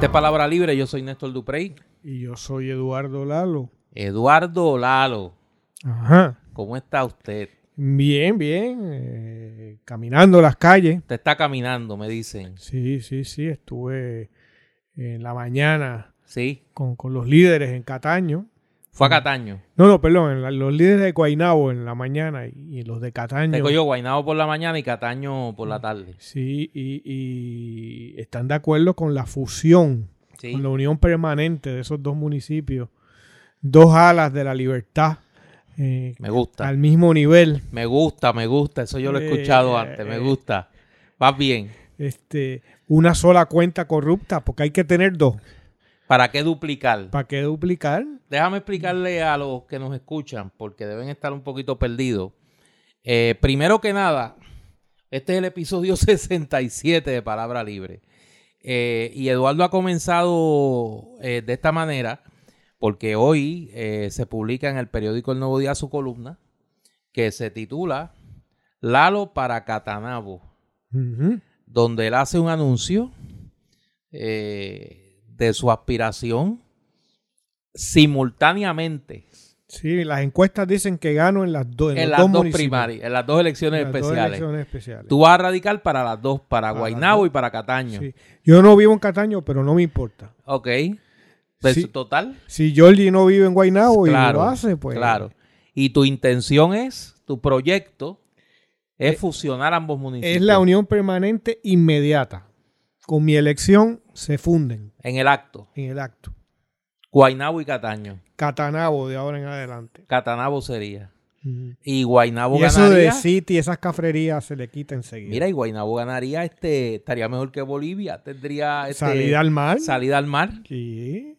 Esta es Palabra Libre, yo soy Néstor Duprey. Y yo soy Eduardo Lalo. Eduardo Lalo, Ajá. ¿cómo está usted? Bien, bien. eh, caminando las calles. Usted está caminando, me dicen. Sí, sí, sí. Estuve en la mañana Sí, con, con los líderes en Cataño. Fue a Cataño. No, no, perdón. en la- los líderes de Guaynabo en la mañana y, y los de Cataño. Te cogió Guaynabo por la mañana y Cataño por la tarde. Sí, y, y están de acuerdo con la fusión, Sí, con la unión permanente de esos dos municipios. Dos alas de la libertad eh, me gusta. al mismo nivel. Me gusta, me gusta. Eso yo lo he Eh, escuchado antes. Me eh. gusta. Vas bien. este, una sola cuenta corrupta, porque hay que tener dos. ¿Para qué duplicar? ¿Para qué duplicar? Déjame explicarle a los que nos escuchan, porque deben estar un poquito perdidos. Eh, primero que nada, este es el episodio 67 de Palabra Libre. Eh, y Eduardo ha comenzado eh, de esta manera, porque hoy se publica en el periódico El Nuevo Día su columna, que se titula Lalo para Catanabo donde él hace un anuncio de su aspiración simultáneamente Sí, las encuestas dicen que gano en las, dos en en los las dos dos municipios. primarias, en las dos elecciones En las dos especiales. elecciones especiales. Tú vas a radicar para las dos, para las Guaynabo dos. y para Cataño. Sí. Yo no vivo en Cataño, pero no me importa. Ok. Pues, Sí. Total. Si Georgie no vive en Guaynabo y Claro, lo hace, pues. Claro. Y tu intención es, tu proyecto es fusionar ambos municipios. Es la unión permanente inmediata. Con mi elección se funden En el acto. en el acto. Guaynabo y Cataño. Catanabo de ahora en adelante. Catanabo sería. Ujú. Y Guaynabo Y eso de ganaría. City, esas cafrerías se le quita enseguida. Mira, y Guaynabo ganaría, este, estaría mejor que Bolivia, tendría este, Salida al mar. salida al mar. Sí.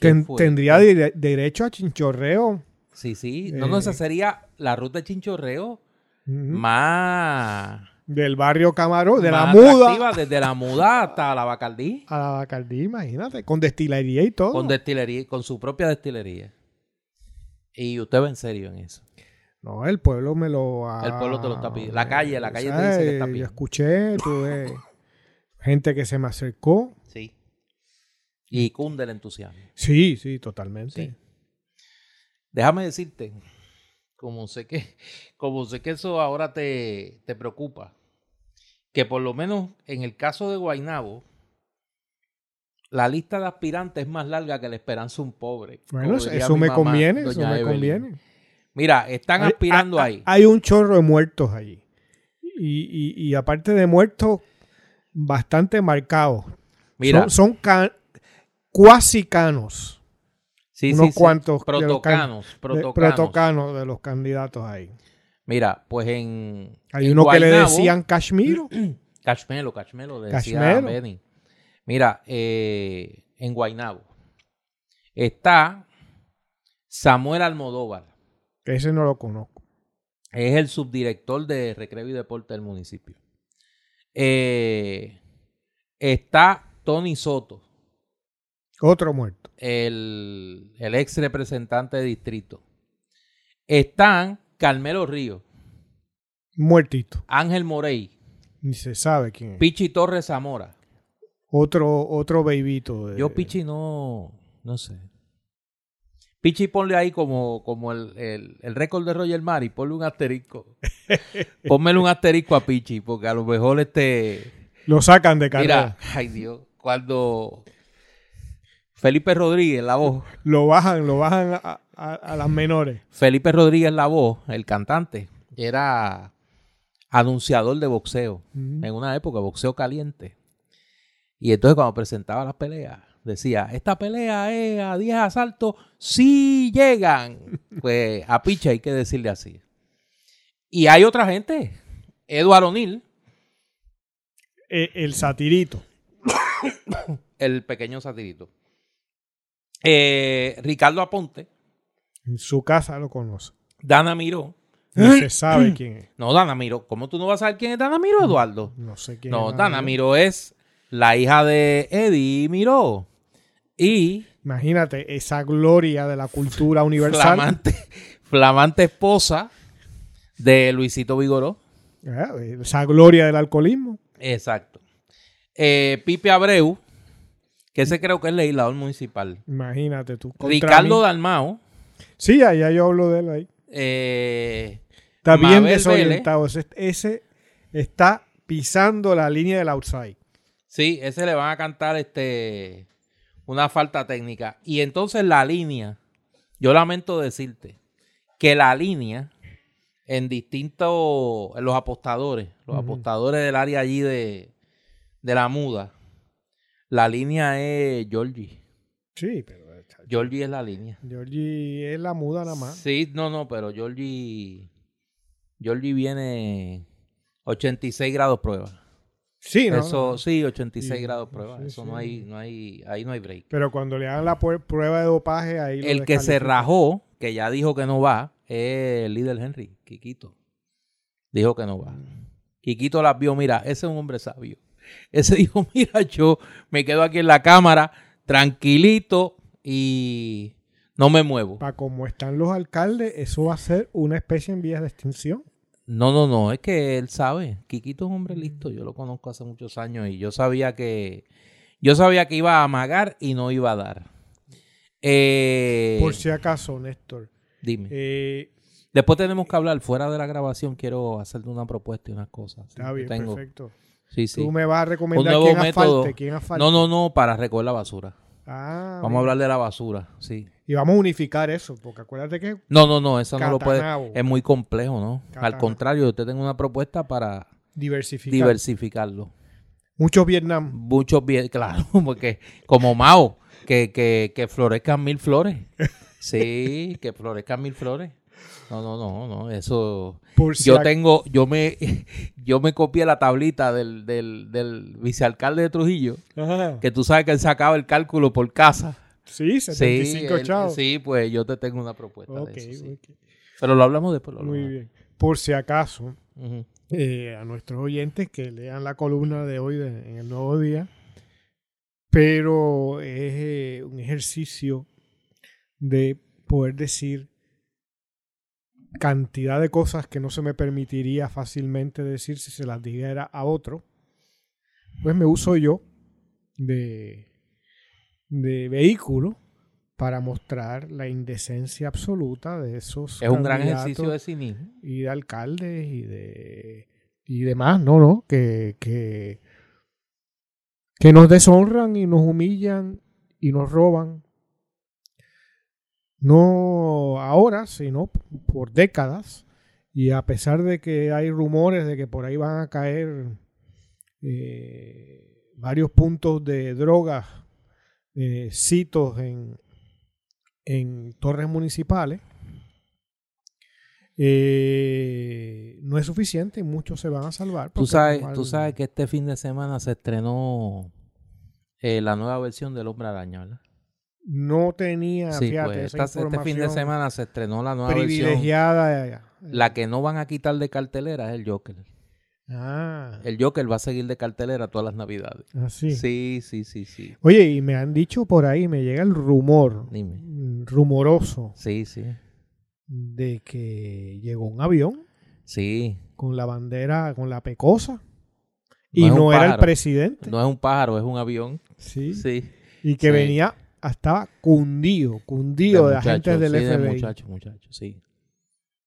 Ten- tendría dire- derecho a chinchorreo. Sí, sí. No, no, Eh. esa sería la ruta de Chinchorreo más, Del barrio Camarón, de la muda desde la muda hasta la Bacardí, a la Bacardí, imagínate, con destilería y todo. con destilería, con su propia destilería. Y usted va en serio en eso. No, el pueblo me lo ha- El pueblo te lo está pidiendo. La calle, la calle te dice que está Yo pidiendo. escuché, tuve gente que se me acercó. Sí. Y cunde el entusiasmo. Sí, sí, totalmente. Sí. Déjame decirte, como sé que, como sé que eso ahora te, te preocupa, que por lo menos en el caso de Guainabo, la lista de aspirantes es más larga que la esperanza un pobre. Bueno, eso, me mamá, conviene, eso me Evelyn. conviene. Mira, están Hay- aspirando hay- ahí. Hay un chorro de muertos allí. Y, y- y aparte de muertos, bastante marcados. Mira, Son, son ca- cuasi canos. sí, unos sí, sí, cuantos de los protocanos, de- protocanos. protocanos de los candidatos ahí. Mira, pues en Hay en uno que le decían Cashmiro. Cachmelo, le decía Cachmelo. Benny. Mira, eh, en Guaynabo está Samuel Almodóvar. Ese no lo conozco. Es el subdirector de Recreo y Deporte del municipio. Eh, está Tony Soto, Otro muerto. el, el ex representante de distrito. Están Carmelo Río, Muertito. Ángel Morey, Ni se sabe quién es. Pichi Torres Zamora. Otro, otro bebito. de- Yo Pichi no, no sé. Pichi ponle ahí como, como el, el, el récord de Roger Mari, ponle un asterisco. Pónmele un asterisco a Pichi, porque a lo mejor este... Lo sacan de Mira, carrera. ay Dios, cuando Felipe Rodríguez, la voz, Lo bajan, lo bajan a, a- a las menores. Felipe Rodríguez, la voz, el cantante, era anunciador de boxeo. En una época, boxeo caliente. Y entonces cuando presentaba las peleas, decía, esta pelea es a 10 asaltos, sí llegan. Pues a Picha hay que decirle así. Y hay otra gente, Eduardo O'Neill, Eh, el satirito. el pequeño satirito. Eh, Ricardo Aponte, En su casa lo conoce. Dana Miró. No se sabe quién es. No, Dana Miró. ¿Cómo tú no vas a saber quién es Dana Miró, Eduardo? No sé quién No, es. Dana Miró es la hija de Eddie Miró. Y Imagínate esa gloria de la cultura universal. flamante, flamante esposa de Luisito Vigoró. Ah, Esa gloria del alcoholismo. Exacto. Eh, Pipe Abreu, Que ese creo que es legislador municipal. Imagínate tú. Ricardo mí. Dalmao. Sí, allá yo hablo de él ahí. Eh, Está bien Mabel desorientado. Ese, ese está pisando la línea del outside. sí, ese le van a cantar este una falta técnica. Y entonces la línea, yo lamento decirte que la línea en distintos, en los apostadores, los apostadores del área allí de, de la muda, la línea es Georgie. Sí, pero Georgie es la línea. Georgie es la muda nada más. Sí, no, no, pero Georgie, Georgie viene 86 grados prueba. Sí, ¿no? Eso, sí, 86 Sí, grados prueba. sí, Eso sí. no hay, no hay, ahí no hay break. Pero cuando le hagan la prueba de dopaje, ahí lo El que se rajó, que ya dijo que no va, es el líder Henry, Quiquito. Dijo que no va. Quiquito las vio, mira, ese es un hombre sabio. Ese dijo, mira, yo me quedo aquí en la cámara, tranquilito y no me muevo. Para como están los alcaldes, eso va a ser una especie en vías de extinción. No, no, no, es que él sabe. Quiquito es un hombre listo, yo lo conozco hace muchos años y yo sabía que yo sabía que iba a amagar y no iba a dar. Eh, Por si acaso, Néstor. dime. Eh, Después tenemos que hablar fuera de la grabación. Quiero hacerte una propuesta y unas cosas. Sí, está bien, tengo- perfecto. Sí, sí. Tú me vas a recomendar quién método. asfalte, quién asfalte. No, no, no, para recoger la basura. Ah, Vamos a hablar de la basura, sí. Y vamos a unificar eso, porque acuérdate que No, no, no, eso no lo puede. Es muy complejo, ¿no? Al contrario, yo te tengo una propuesta para diversificar. diversificarlo. Muchos Vietnam. Muchos bien, claro, porque como Mao, que, que, que florezcan mil flores. Sí, que florezcan mil flores. No, no, no, no, eso. Por si Yo tengo, yo me, yo me copié la tablita del, del, del vicealcalde de Trujillo, Ajá. que tú sabes que él sacaba el cálculo por casa. Sí, 75 él- chavos. sí, pues yo te tengo una propuesta Ok, de eso, sí. ok. Pero lo hablamos después. Lo Muy bien. Por si acaso, eh, a nuestros oyentes que lean la columna de hoy de- en el nuevo día, pero es eh, un ejercicio de poder decir cantidad de cosas que no se me permitiría fácilmente decir si se las dijera a otro, pues me uso yo de, de vehículo para mostrar la indecencia absoluta de esos Es un gran ejercicio de cinismo. y de alcaldes y de y demás, no, no, que, que, que nos deshonran y nos humillan y nos roban. No ahora, sino por décadas. Y a pesar de que hay rumores de que por ahí van a caer eh, varios puntos de drogas, eh, citos en, en torres municipales, eh, no es suficiente y muchos se van a salvar. Tú sabes, tú sabes que este fin de semana se estrenó eh, la nueva versión del Hombre Araña, ¿verdad? No tenía, sí, fíjate, pues esa esta- este fin de semana se estrenó la nueva versión. privilegiada. La que no van a quitar de cartelera es el Joker. Ah, El Joker va a seguir de cartelera todas las navidades. así. Sí, sí, sí, sí. Oye, y me han dicho por ahí, me llega el rumor, Dime. rumoroso, Sí, sí. de que llegó un avión Sí. con la bandera, con la pecosa, y no era el presidente. No es un pájaro, es un avión. Sí. Sí. Y que Sí. venía, estaba cundido, cundido de, agentes del sí, de FBI. muchachos, muchachos, sí.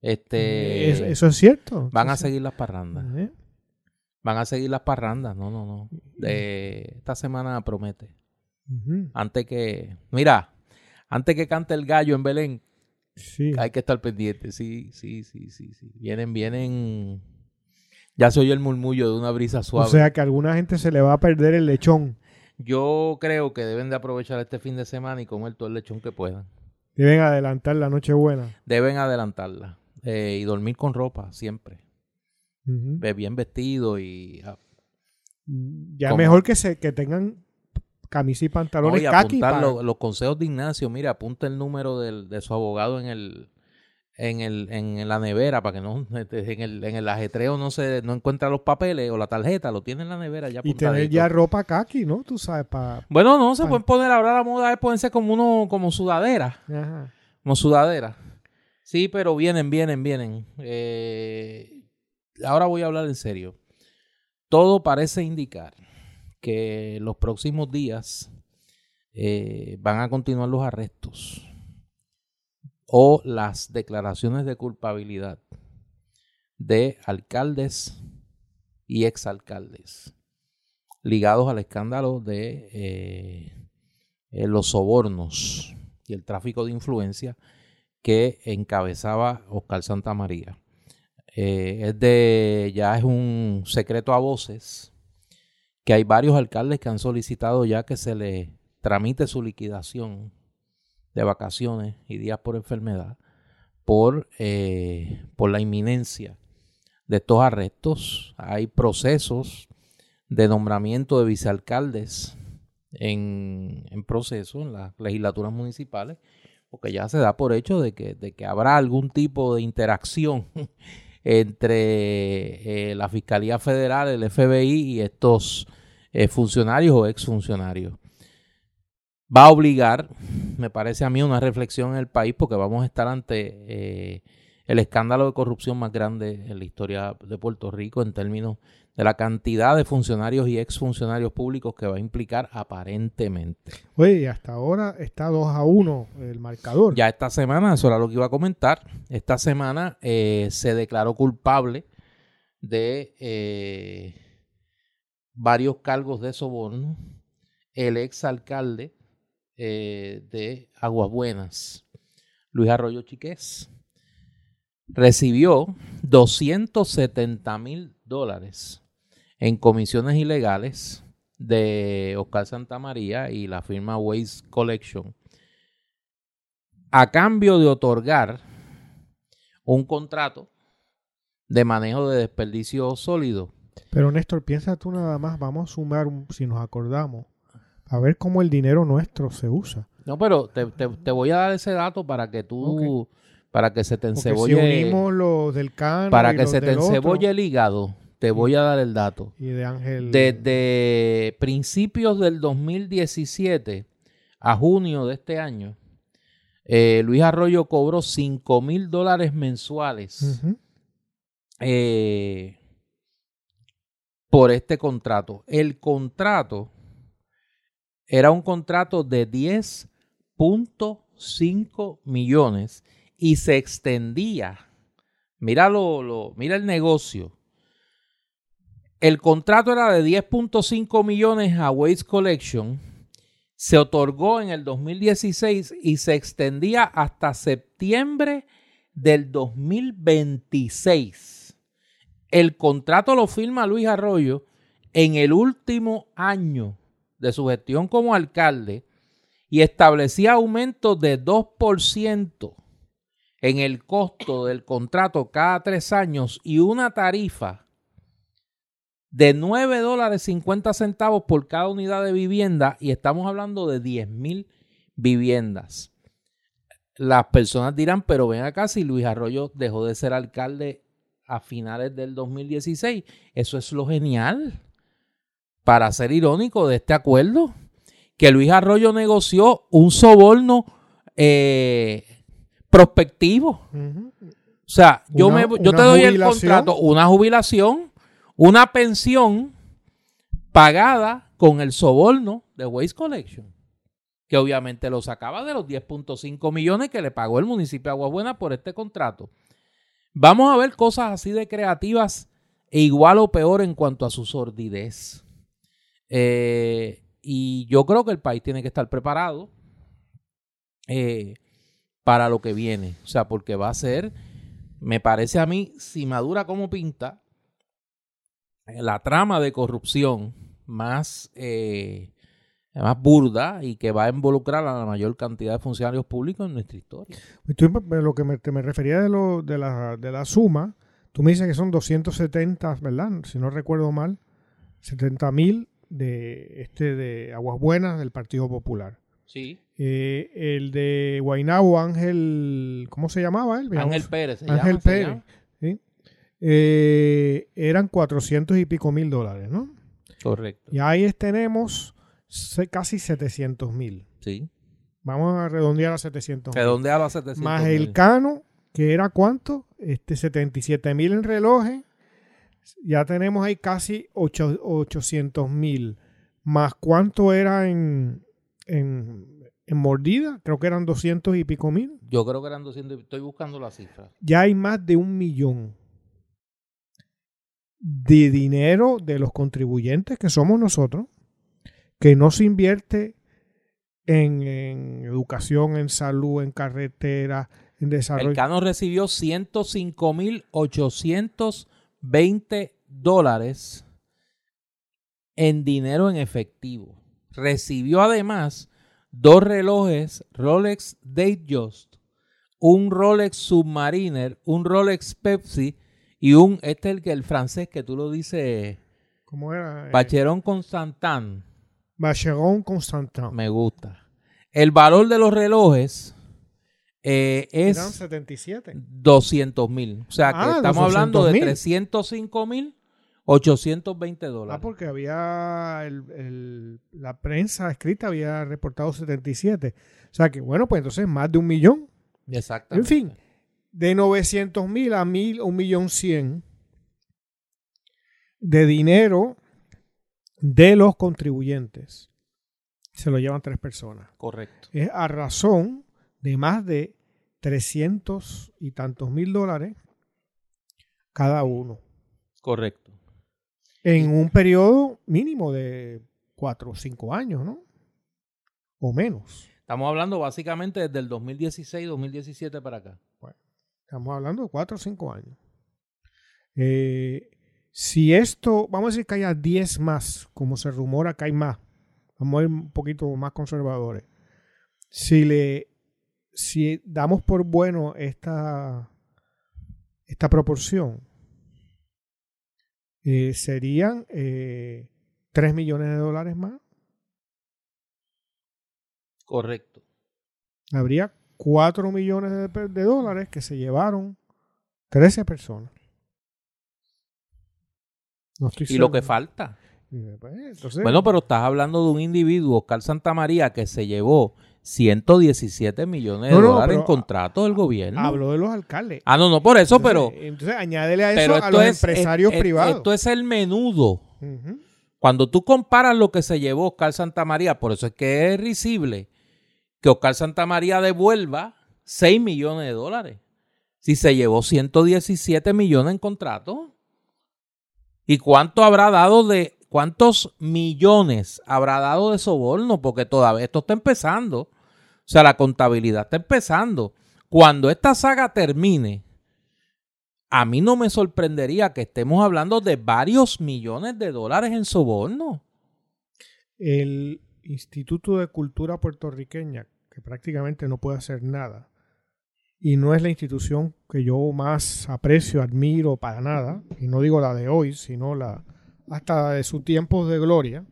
Este. Es- eso es cierto. Van a seguir las parrandas. ¿eh? Van a seguir las parrandas. No, no, no. De- esta semana promete. Antes que. Mira, antes que cante el gallo en Belén, Sí. hay que estar pendiente. Sí, sí, sí, sí, sí. Vienen, vienen. Ya se oye el murmullo de una brisa O suave. sea que a alguna gente se le va a perder el lechón. Yo creo que deben de aprovechar este fin de semana y comer todo el lechón que puedan. Deben adelantar la Nochebuena. Deben adelantarla. eh, y dormir con ropa, siempre. Bien vestido y ah, Ya mejor que se que tengan camisa y pantalones Oye, kaki. apuntar pa- lo- los consejos de Ignacio. Mira, apunta el número del, de su abogado en el en el en la nevera para que no en el, en el ajetreo no se no encuentra los papeles o la tarjeta lo tiene en la nevera ya y tener ya ropa kaki, ¿no? Tú sabes, para... bueno no se pueden poner ahora la moda es ponerse como uno como sudadera. Como sudadera. Sí pero vienen vienen vienen. Eh, ahora voy a hablar en serio. Todo parece indicar que los próximos días eh, van a continuar los arrestos o las declaraciones de culpabilidad de alcaldes y exalcaldes ligados al escándalo de eh, eh, los sobornos y el tráfico de influencia que encabezaba Oscar Santa María. es de, ya es un secreto a voces que hay varios alcaldes que han solicitado ya que se les tramite su liquidación de vacaciones y días por enfermedad por, eh, por la inminencia de estos arrestos. Hay procesos de nombramiento de vicealcaldes en, en proceso en las legislaturas municipales, porque ya se da por hecho de que, de que habrá algún tipo de interacción entre eh, la Fiscalía Federal, el FBI y estos eh, funcionarios o exfuncionarios va a obligar, me parece a mí, una reflexión en el país porque vamos a estar ante eh, el escándalo de corrupción más grande en la historia de Puerto Rico en términos de la cantidad de funcionarios y exfuncionarios públicos que va a implicar aparentemente. Oye, hasta ahora está 2 a 1 el marcador. Ya esta semana, eso era lo que iba a comentar, esta semana eh, se declaró culpable de eh, varios cargos de soborno el exalcalde eh, de Aguas Buenas, Luis Arroyo Chiqués, recibió 270 mil dólares en comisiones ilegales de Oscar Santa María y la firma Waste Collection a cambio de otorgar un contrato de manejo de desperdicio sólido. Pero Néstor, piensa tú nada más, vamos a sumar, si nos acordamos, a ver cómo el dinero nuestro se usa. No, pero te, te, voy a dar ese dato para que tú, para que se te encebolle. Si unimos los del can Para que se te encebolle el hígado, te voy a dar el dato. Y de Ángel. Desde principios del 2017 a junio de este año, eh, Luis Arroyo cobró 5 mil dólares mensuales eh, por este contrato. El contrato era un contrato de 10.5 millones y se extendía. Mira, lo, mira el negocio. El contrato era de 10.5 millones a Waste Collection. Se otorgó en el 2016 y se extendía hasta septiembre del 2026. El contrato lo firma Luis Arroyo en el último año de su gestión como alcalde y establecía aumentos de 2% en el costo del contrato cada tres años y una tarifa de 9 dólares 50 centavos por cada unidad de vivienda y estamos hablando de 10 mil viviendas. Las personas dirán, pero ven acá si Luis Arroyo dejó de ser alcalde a finales del 2016. Eso es lo genial para ser irónico de este acuerdo, que Luis Arroyo negoció un soborno eh, prospectivo. O sea, yo, me, yo te doy el contrato, una jubilación, una pensión pagada con el soborno de Waste Collection, que obviamente lo sacaba de los 10.5 millones que le pagó el municipio de Aguabuena por este contrato. Vamos a ver cosas así de creativas e igual o peor en cuanto a su sordidez. Eh, y yo creo que el país tiene que estar preparado eh, para lo que viene. O sea, porque va a ser, me parece a mí, si madura como pinta, la trama de corrupción más, eh, más burda y que va a involucrar a la mayor cantidad de funcionarios públicos en nuestra historia. Lo que me, me refería de, lo, de, la, de la suma, tú me dices que son 270, ¿verdad? Si no recuerdo mal, 70 mil de este de Aguas Buenas del Partido Popular. Sí. Eh, el de Guainabo, Ángel, ¿cómo se llamaba él? Ángel Pérez. Ángel Pérez. Eh, eran 400 y pico mil dólares, ¿no? Correcto. Y ahí tenemos casi 700 mil. Sí. Vamos a redondear a 700 Redondear a 700 Más el cano, que era cuánto? Este 77 mil en relojes ya tenemos ahí casi 800 mil. Más cuánto era en, en, en mordida, creo que eran 200 y pico mil. Yo creo que eran 200. Estoy buscando la cifra. Ya hay más de un millón de dinero de los contribuyentes que somos nosotros, que no se invierte en, en educación, en salud, en carretera, en desarrollo. El Cano recibió 105.820 dólares en dinero en efectivo. Recibió además dos relojes Rolex Datejust, un Rolex Submariner, un Rolex Pepsi y un, este es el que el francés que tú lo dices, ¿Cómo era? Eh, Bacheron Constantin. Bacheron Constantin. Me gusta. El valor de los relojes eh, Eran es 77. 200 mil. O sea que Ah, estamos hablando de 200,000. 305 mil 820 dólares. Ah, porque había el- el- la prensa escrita había reportado 77. O sea que, bueno, pues entonces más de un millón. Exactamente. En fin, de 900 mil a mil, un millón cien de dinero de los contribuyentes. Se lo llevan tres personas. Correcto. Es a razón de más de 300 y tantos mil dólares cada uno. Correcto. En un periodo mínimo de cuatro o cinco años, ¿no? O menos. Estamos hablando básicamente desde el 2016-2017 para acá. Estamos hablando de cuatro o cinco años. Eh, si esto, vamos a decir que haya 10 más, como se rumora que hay más, vamos a ir un poquito más conservadores. Si le, si damos por bueno esta, esta proporción, eh, serían eh, 3 millones de dólares más. Correcto. Habría 4 millones de, dólares que se llevaron 13 personas. No estoy Y lo que falta. Pues, entonces, Bueno, pero estás hablando de un individuo, Oscar Santamaría, que se llevó 117 millones de No, no, dólares en pero contratos del gobierno. hablo de los alcaldes. Ah, no, no por eso, Entonces, pero, Entonces, añádele a eso a los es empresarios es- es- privados. Esto es el menudo. Cuando tú comparas lo que se llevó Oscar Santamaría, por eso es que es risible que Oscar Santamaría devuelva 6 millones de dólares. Si se llevó 117 millones en contratos. ¿Y cuánto habrá dado de cuántos millones habrá dado de soborno? Porque todavía esto está empezando. O sea, la contabilidad está empezando. Cuando esta saga termine, a mí no me sorprendería que estemos hablando de varios millones de dólares en soborno. El Instituto de Cultura Puertorriqueña, que prácticamente no puede hacer nada, y no es la institución que yo más aprecio, admiro para nada, y no digo la de hoy, sino la hasta de sus tiempos de gloria.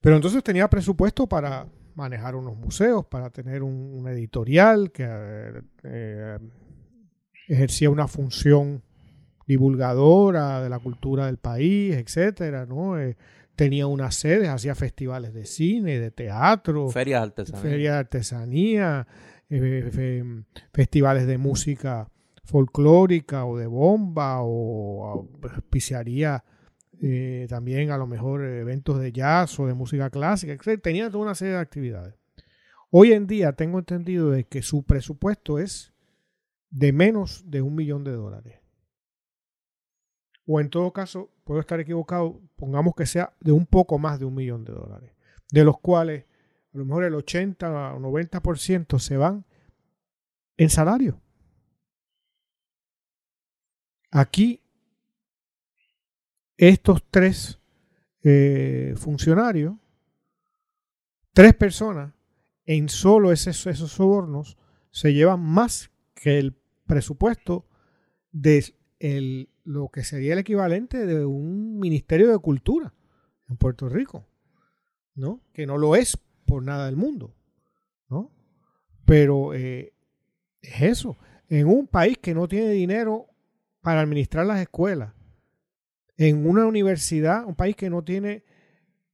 Pero entonces tenía presupuesto para manejar unos museos, para tener un, un editorial que eh, eh, ejercía una función divulgadora de la cultura del país, etcétera, ¿no? Eh, tenía unas sedes, hacía festivales de cine, de teatro, Ferias de artesanía, eh, fe- festivales de música folclórica o de bomba o auspiciaría eh, también a lo mejor eventos de jazz o de música clásica, etc. Tenía toda una serie de actividades. Hoy en día tengo entendido de que su presupuesto es de menos de un millón de dólares. O en todo caso, puedo estar equivocado, pongamos que sea de un poco más de un millón de dólares, de los cuales a lo mejor el 80 o 90% se van en salario. Aquí, estos tres eh, funcionarios, tres personas, en solo esos, sobornos, se llevan más que el presupuesto de lo que sería el equivalente de un Ministerio de Cultura en Puerto Rico, ¿no? Que no lo es por nada del mundo, ¿no? Pero eh, es eso. En un país que no tiene dinero para administrar las escuelas, en una universidad, un país que no tiene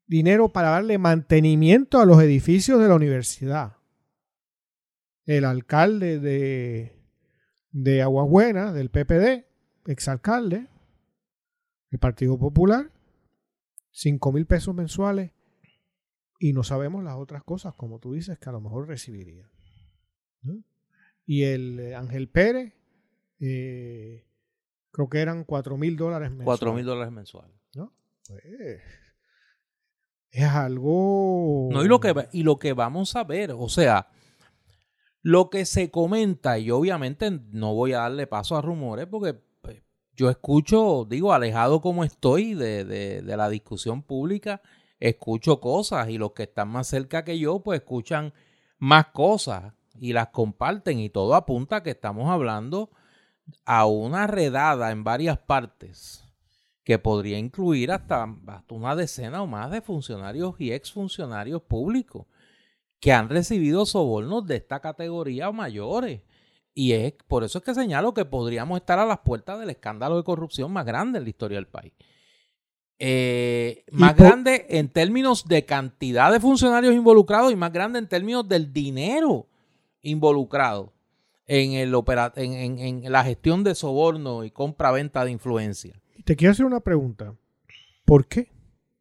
dinero para darle mantenimiento a los edificios de la universidad. El alcalde de, de Aguas Buenas, del PPD, exalcalde, el Partido Popular, 5 mil pesos mensuales y no sabemos las otras cosas, como tú dices, que a lo mejor recibiría. Y el eh, Ángel Pérez, eh, creo que eran cuatro mil dólares mensuales. Cuatro mil dólares mensuales. ¿no? Pues, es algo... No, y lo, que, y lo que vamos a ver, o sea, lo que se comenta, y obviamente no voy a darle paso a rumores porque pues, yo escucho, digo, alejado como estoy de, de, de la discusión pública, escucho cosas y los que están más cerca que yo, pues escuchan más cosas y las comparten y todo apunta a que estamos hablando a una redada en varias partes que podría incluir hasta, hasta una decena o más de funcionarios y exfuncionarios públicos que han recibido sobornos de esta categoría o mayores. Y es por eso es que señalo que podríamos estar a las puertas del escándalo de corrupción más grande en la historia del país. Eh, más grande en términos de cantidad de funcionarios involucrados y más grande en términos del dinero involucrado en, el en, en, la gestión de soborno y compra-venta de influencia. Te quiero hacer una pregunta. ¿Por qué?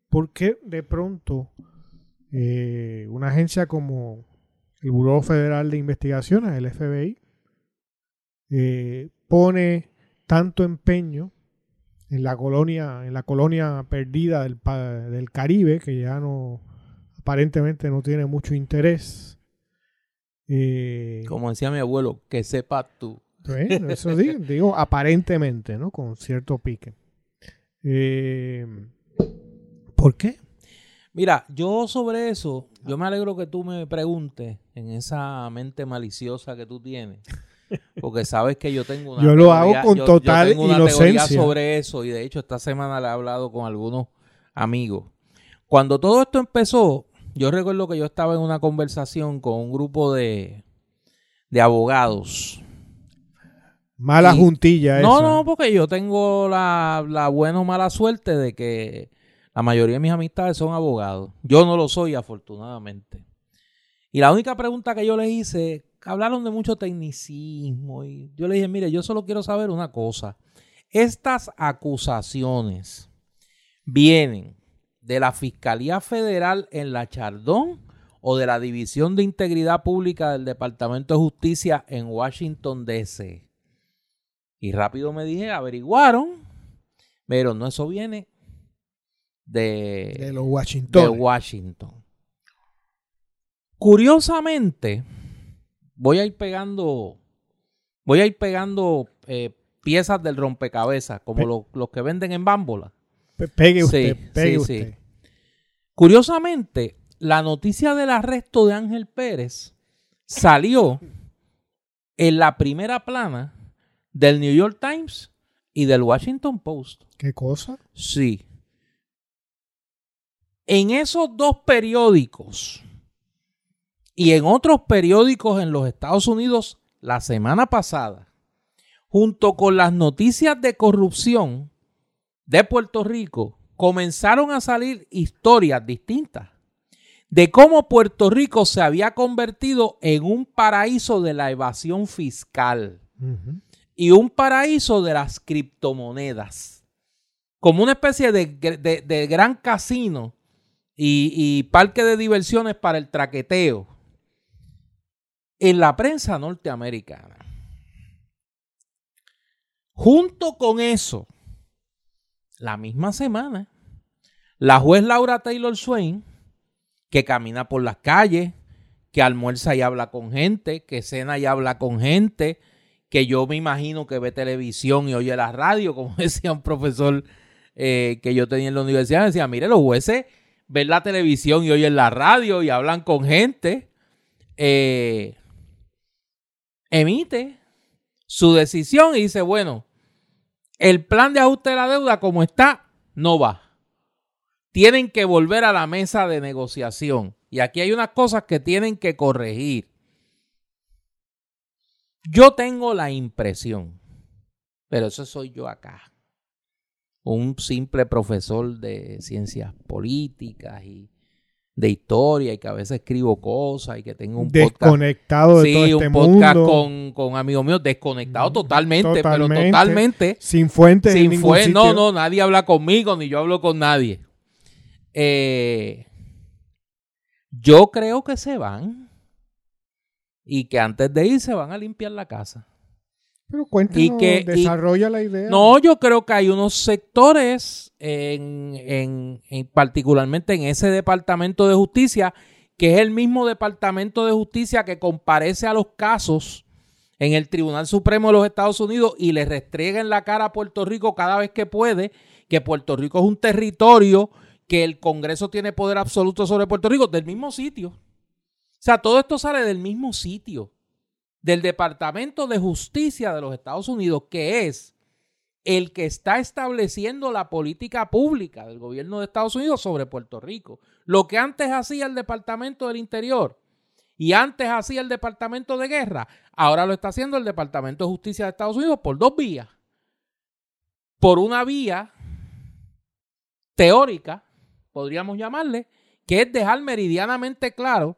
¿Por qué de pronto eh, una agencia como el Buró Federal de Investigaciones, el FBI, eh, pone tanto empeño en la colonia, en la colonia perdida del, del Caribe, que ya no aparentemente no tiene mucho interés. Eh, Como decía mi abuelo, que sepa tú. eso digo, digo, aparentemente, ¿no? Con cierto pique. Eh, ¿Por qué? Mira, yo sobre eso, yo me alegro que tú me preguntes en esa mente maliciosa que tú tienes. Porque sabes que yo tengo una Yo lo hago con total yo tengo una inocencia. sobre eso y de hecho esta semana le he hablado con algunos amigos. Cuando todo esto empezó, yo recuerdo que yo estaba en una conversación con un grupo de, de abogados. Mala juntilla No, no, porque yo tengo la, la buena o mala suerte de que la mayoría de mis amistades son abogados. Yo no lo soy, afortunadamente. Y la única pregunta que yo les hice, hablaron de mucho tecnicismo. Y yo les dije, mire, yo solo quiero saber una cosa. Estas acusaciones vienen de la Fiscalía Federal en la Chardón o de la División de Integridad Pública del Departamento de Justicia en Washington, D.C. Y rápido me dije, averiguaron, pero no, eso viene de, de los Washington. De Washington. Curiosamente, voy a ir pegando, voy a ir pegando eh, piezas del rompecabezas, como los que venden en bámbola. Pegue usted, pegue usted. Curiosamente, la noticia del arresto de Ángel Pérez salió en la primera plana del New York Times y del Washington Post. ¿Qué cosa? Sí. En esos dos periódicos y en otros periódicos en los Estados Unidos la semana pasada, junto con las noticias de corrupción de Puerto Rico, comenzaron a salir historias distintas de cómo Puerto Rico se había convertido en un paraíso de la evasión fiscal y un paraíso de las criptomonedas, como una especie de, gran casino y, parque de diversiones para el traqueteo en la prensa norteamericana. Junto con eso, la misma semana, la juez Laura Taylor Swain, que camina por las calles, que almuerza y habla con gente, que cena y habla con gente, que yo me imagino que ve televisión y oye la radio, como decía un profesor eh, que yo tenía en la universidad, decía, mire, los jueces ven la televisión y oyen la radio y hablan con gente, eh, emite su decisión y dice, bueno, el plan de ajuste de la deuda como está, no va. Tienen que volver a la mesa de negociación. Y aquí hay unas cosas que tienen que corregir. Yo tengo la impresión, pero eso soy yo acá, un simple profesor de ciencias políticas y de historia y que a veces escribo cosas y que tengo un desconectado podcast, de todo este un podcast con, con amigos míos desconectado mm, totalmente, pero totalmente. sin fuente sin fuente no no nadie habla conmigo ni yo hablo con nadie. Eh, Yo creo que se van y que antes de ir se van a limpiar la casa. Pero cuéntanos, que- y- desarrolla la idea. No, yo creo que hay unos sectores, en, en- en- particularmente en ese departamento de justicia, que es el mismo departamento de justicia que comparece a los casos en el Tribunal Supremo de los Estados Unidos y le restriega en la cara a Puerto Rico cada vez que puede, que Puerto Rico es un territorio, que el Congreso tiene poder absoluto sobre Puerto Rico, del mismo sitio. O sea, todo esto sale del mismo sitio, del Departamento de Justicia de los Estados Unidos, que es el que está estableciendo la política pública del gobierno de Estados Unidos sobre Puerto Rico. Lo que antes hacía el Departamento del Interior y antes hacía el Departamento de Guerra, ahora lo está haciendo el Departamento de Justicia de Estados Unidos por dos vías. Por una vía teórica, podríamos llamarle, que es dejar meridianamente claro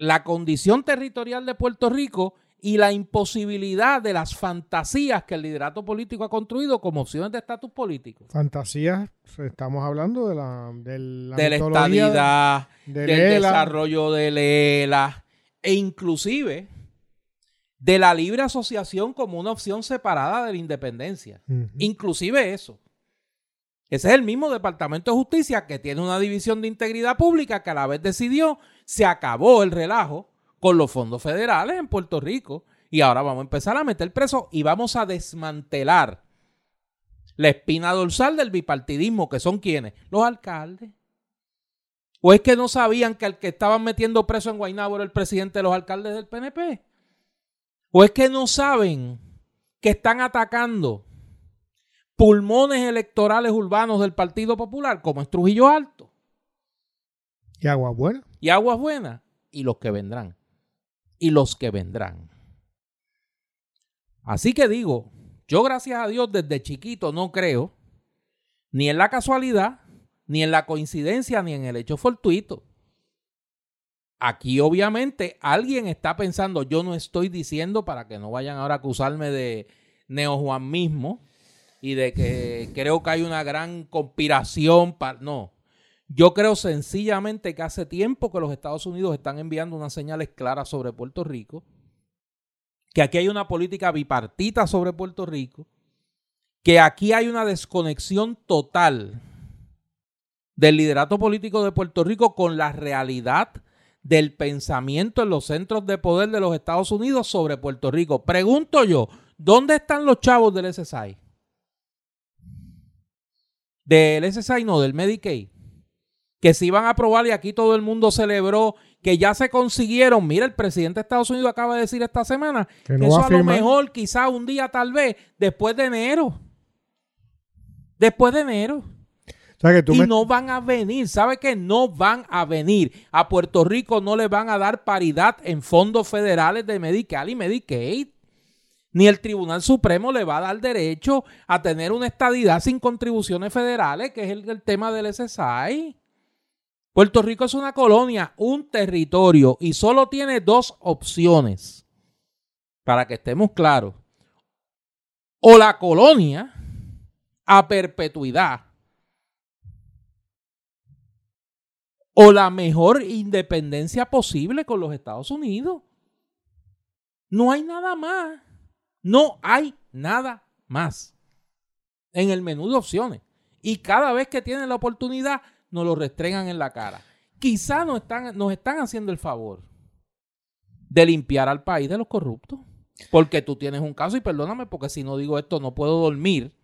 la condición territorial de Puerto Rico y la imposibilidad de las fantasías que el liderato político ha construido como opciones de estatus político. Fantasías, estamos hablando de la, de la de la estadidad, de del Lela. desarrollo de Lela e inclusive de la libre asociación como una opción separada de la independencia. Ujú. Inclusive eso. Ese es el mismo Departamento de Justicia que tiene una división de integridad pública que a la vez decidió se acabó el relajo con los fondos federales en Puerto Rico y ahora vamos a empezar a meter presos y vamos a desmantelar la espina dorsal del bipartidismo, que son quienes? Los alcaldes. ¿O es que no sabían que el que estaban metiendo preso en Guaynabo era el presidente de los alcaldes del PNP? ¿O es que no saben que están atacando pulmones electorales urbanos del Partido Popular, como es Trujillo Alto Y agua buena. y Aguas Buenas, y los que vendrán? Y los que vendrán. Así que digo, yo gracias a Dios desde chiquito no creo ni en la casualidad, ni en la coincidencia, ni en el hecho fortuito. Aquí obviamente alguien está pensando, yo no estoy diciendo para que no vayan ahora a acusarme de neojuanismo y de que creo que hay una gran conspiración para... No, yo creo sencillamente que hace tiempo que los Estados Unidos están enviando unas señales claras sobre Puerto Rico, que aquí hay una política bipartita sobre Puerto Rico, que aquí hay una desconexión total del liderato político de Puerto Rico con la realidad del pensamiento en los centros de poder de los Estados Unidos sobre Puerto Rico. Pregunto yo, ¿dónde están los chavos del SSI? Del SSI, no, del Medicaid. Que se iban a aprobar y aquí todo el mundo celebró que ya se consiguieron. Mira, el presidente de Estados Unidos acaba de decir esta semana Que que no eso a a lo mejor, quizá un día, tal vez, después de enero. Después de enero. O sea que tú y me... no van a venir. ¿Sabe qué? No van a venir. A Puerto Rico no le van a dar paridad en fondos federales de Medicaid y Medicaid. Ni el Tribunal Supremo le va a dar derecho a tener una estadidad sin contribuciones federales, que es el, el tema del SSI. Puerto Rico es una colonia, un territorio, y solo tiene dos opciones. Para que estemos claros. O la colonia a perpetuidad. o la mejor independencia posible con los Estados Unidos. No hay nada más. No hay nada más en el menú de opciones. Y cada vez que tienen la oportunidad, nos lo restregan en la cara. Quizá nos están, nos están haciendo el favor de limpiar al país de los corruptos. Porque tú tienes un caso, y perdóname, porque si no digo esto no puedo dormir.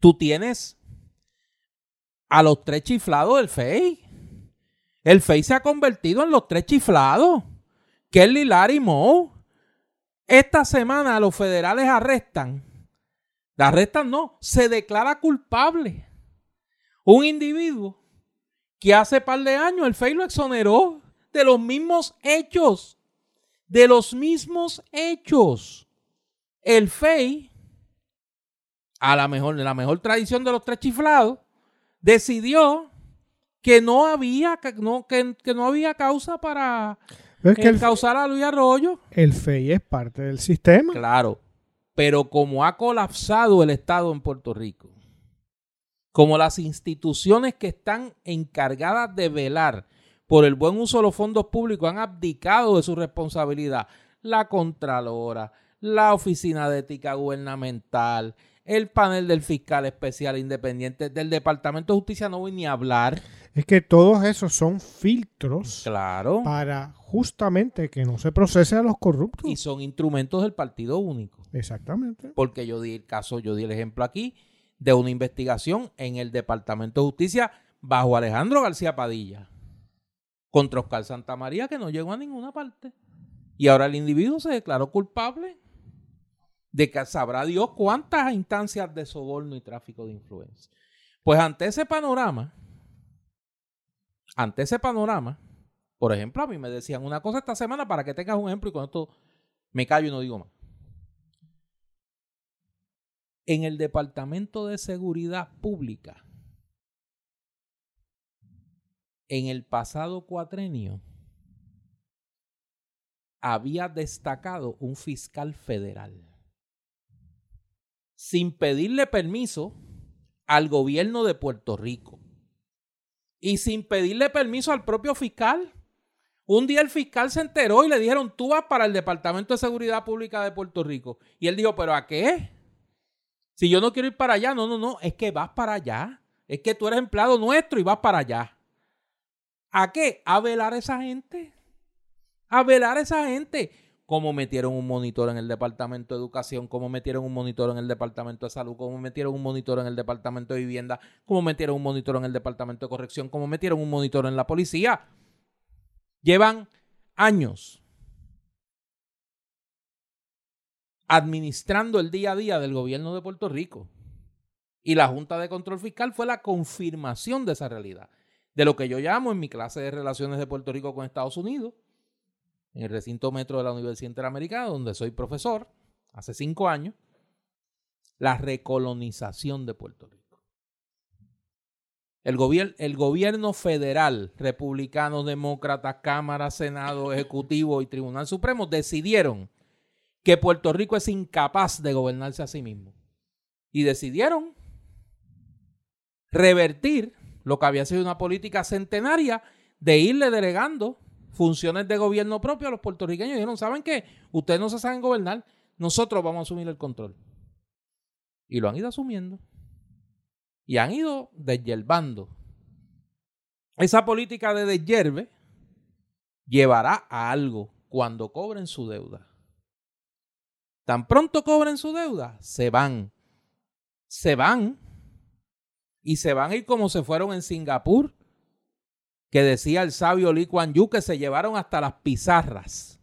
Tú tienes a los tres chiflados del FEI. El FEI se ha convertido en los tres chiflados. Kelly, Larry, Moe. Esta semana los federales arrestan. Arrestan no, se declara culpable. Un individuo que hace par de años el FEI lo exoneró de los mismos hechos. De los mismos hechos. El FEI, a la mejor, la mejor tradición de los tres chiflados, decidió que no había, que no, que, que no había causa para Es que el, causar a Luis Arroyo. el FEI es parte del sistema. Claro, pero como ha colapsado el Estado en Puerto Rico, como las instituciones que están encargadas de velar por el buen uso de los fondos públicos han abdicado de su responsabilidad. La Contralora, la Oficina de Ética Gubernamental, el panel del fiscal especial independiente del Departamento de Justicia, no voy ni a hablar. Es que todos esos son filtros Claro. para justamente que no se procese a los corruptos. Y son instrumentos del Partido Único. Exactamente. Porque yo di el caso, yo di el ejemplo aquí de una investigación en el Departamento de Justicia bajo Alejandro García Padilla contra Oscar Santamaría que no llegó a ninguna parte. Y ahora el individuo se declaró culpable de que sabrá Dios cuántas instancias de soborno y tráfico de influencia. Pues ante ese panorama, ante ese panorama, por ejemplo, a mí me decían una cosa esta semana para que tengas un ejemplo y con esto me callo y no digo más. En el Departamento de Seguridad Pública, en el pasado cuatrenio, había destacado un fiscal federal sin pedirle permiso al gobierno de Puerto Rico y sin pedirle permiso al propio fiscal. Un día el fiscal se enteró y le dijeron, tú vas para el Departamento de Seguridad Pública de Puerto Rico. Y él dijo, ¿pero a qué? Si yo no quiero ir para allá, no, no, no, es que vas para allá. Es que tú eres empleado nuestro y vas para allá. ¿A qué? A velar a esa gente. A velar a esa gente. Como metieron un monitor en el Departamento de Educación, como metieron un monitor en el Departamento de Salud, como metieron un monitor en el Departamento de Vivienda, como metieron un monitor en el Departamento de Corrección, como metieron un monitor en la policía. Llevan años administrando el día a día del gobierno de Puerto Rico. Y la Junta de Control Fiscal fue la confirmación de esa realidad. De lo que yo llamo en mi clase de relaciones de Puerto Rico con Estados Unidos, en el recinto metro de la Universidad Interamericana, donde soy profesor hace cinco años, la recolonización de Puerto Rico. El, el gobierno federal, republicano, demócrata, Cámara, Senado, Ejecutivo y Tribunal Supremo decidieron que Puerto Rico es incapaz de gobernarse a sí mismo. Y decidieron revertir lo que había sido una política centenaria de irle delegando funciones de gobierno propio a los puertorriqueños. Dijeron, ¿saben qué? Ustedes no se saben gobernar, nosotros vamos a asumir el control. Y lo han ido asumiendo. Y han ido desyervando. Esa política de desyerve llevará a algo cuando cobren su deuda. Tan pronto cobren su deuda, se van. Se van. Y se van a ir como se fueron en Singapur, que decía el sabio Lee Kuan Yew que se llevaron hasta las pizarras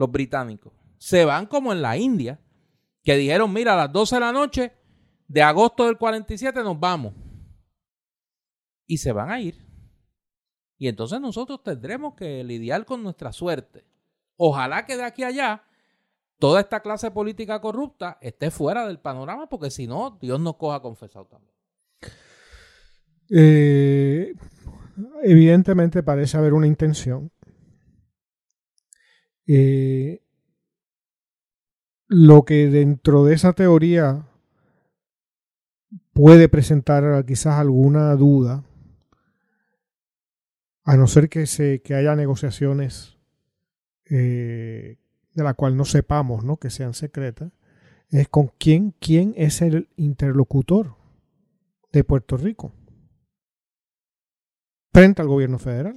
los británicos. Se van como en la India, que dijeron, mira, a las 12 de la noche de agosto del 47 nos vamos. Y se van a ir. Y entonces nosotros tendremos que lidiar con nuestra suerte. Ojalá que de aquí a allá toda esta clase política corrupta esté fuera del panorama, porque si no, Dios nos coja confesado también. Eh, evidentemente parece haber una intención. Eh, lo que dentro de esa teoría puede presentar quizás alguna duda, a no ser que, se, que haya negociaciones eh, de la cual no sepamos, ¿no? que sean secretas, es con quién, quién es el interlocutor de Puerto Rico frente al gobierno federal.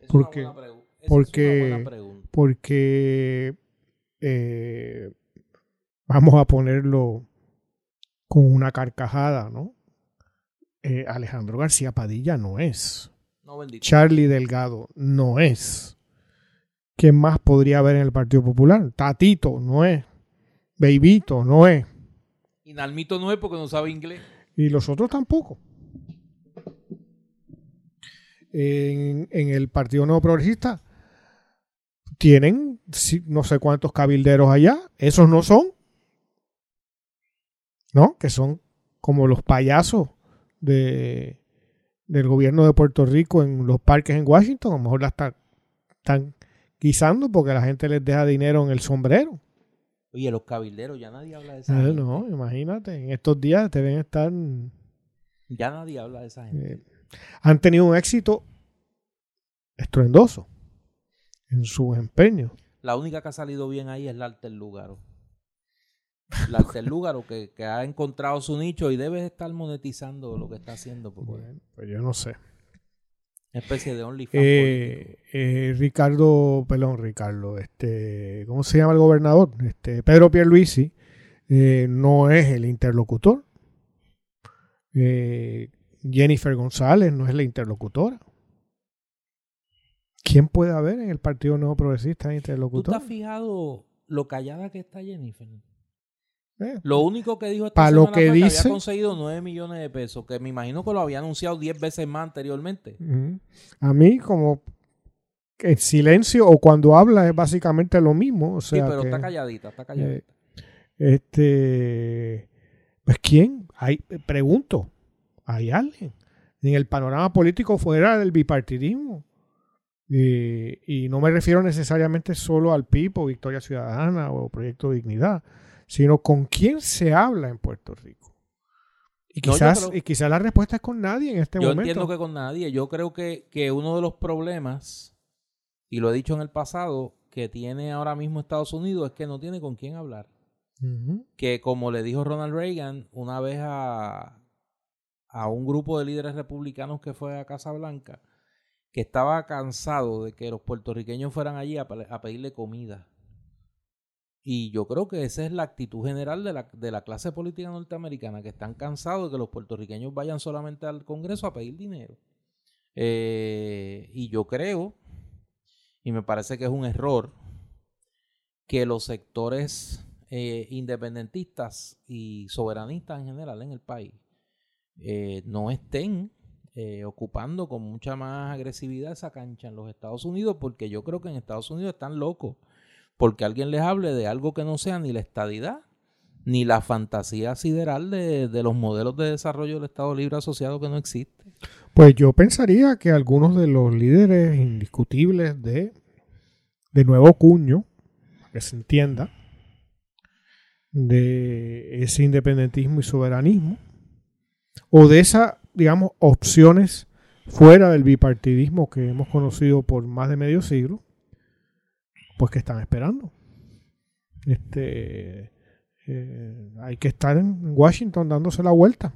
Es Porque- una buena porque- es una buena pregunta. Porque eh, vamos a ponerlo con una carcajada, ¿no? Eh, Alejandro García Padilla no es. No. Charlie Delgado no es. ¿Quién más podría haber en el Partido Popular? Tatito no es. Beibito no es. Y Nalmito no es porque no sabe inglés. Y los otros tampoco. En, en el Partido Nuevo Progresista tienen no sé cuántos cabilderos allá. Esos no son. ¿No? Que son como los payasos de, del gobierno de Puerto Rico en los parques en Washington. A lo mejor la están, están guisando porque la gente les deja dinero en el sombrero. Oye, los cabilderos, ya nadie habla de esa Eh, gente. no, imagínate, en estos días deben estar Ya nadie habla de esa gente. Eh, han tenido un éxito estruendoso en su empeño. La única que ha salido bien ahí es la Lúgaro. La Lúgaro que, que ha encontrado su nicho y debe estar monetizando lo que está haciendo. Porque Bueno, pues yo no sé. Una especie de OnlyFans. Eh, eh, Ricardo, perdón, Ricardo, este, ¿cómo se llama el gobernador? Este, Pedro Pierluisi eh, no es el interlocutor. Eh, Jennifer González no es la interlocutora. ¿Quién puede haber en el Partido Nuevo Progresista ¿Tú te interlocutor? has fijado lo callada que está Jennifer? Eh, Lo único que dijo esta Pa' lo que dice- había conseguido 9 millones de pesos, que me imagino que lo había anunciado 10 veces más anteriormente. A mí, como en silencio o cuando habla es básicamente lo mismo. O Sí, sea pero que, está calladita, está calladita. Este, pues quién, hay, pregunto, ¿hay alguien en el panorama político fuera del bipartidismo? Eh, y no me refiero necesariamente solo al PIB o Victoria Ciudadana o Proyecto Dignidad, sino con quién se habla en Puerto Rico. Y No, yo quizás, creo- y quizás la respuesta es con nadie en este Yo momento. entiendo que con nadie. Yo creo que, que uno de los problemas, y lo he dicho en el pasado, que tiene ahora mismo Estados Unidos es que no tiene con quién hablar. Que como le dijo Ronald Reagan una vez a, a un grupo de líderes republicanos que fue a Casa Blanca, que estaba cansado de que los puertorriqueños fueran allí a pedirle comida. Y yo creo que esa es la actitud general de la, de la clase política norteamericana, que están cansados de que los puertorriqueños vayan solamente al Congreso a pedir dinero. Eh, y yo creo, y me parece que es un error, que los sectores eh, independentistas y soberanistas en general en el país eh, no estén eh, ocupando con mucha más agresividad esa cancha en los Estados Unidos, porque yo creo que en Estados Unidos están locos, porque alguien les hable de algo que no sea ni la estadidad, ni la fantasía sideral de, los modelos de desarrollo del Estado Libre Asociado que no existe. Pues yo pensaría que algunos de los líderes indiscutibles de, de nuevo cuño, que se entienda, de ese independentismo y soberanismo, o de esas, digamos, opciones fuera del bipartidismo que hemos conocido por más de medio siglo, pues que están esperando. Este, eh, hay que estar en Washington dándose la vuelta.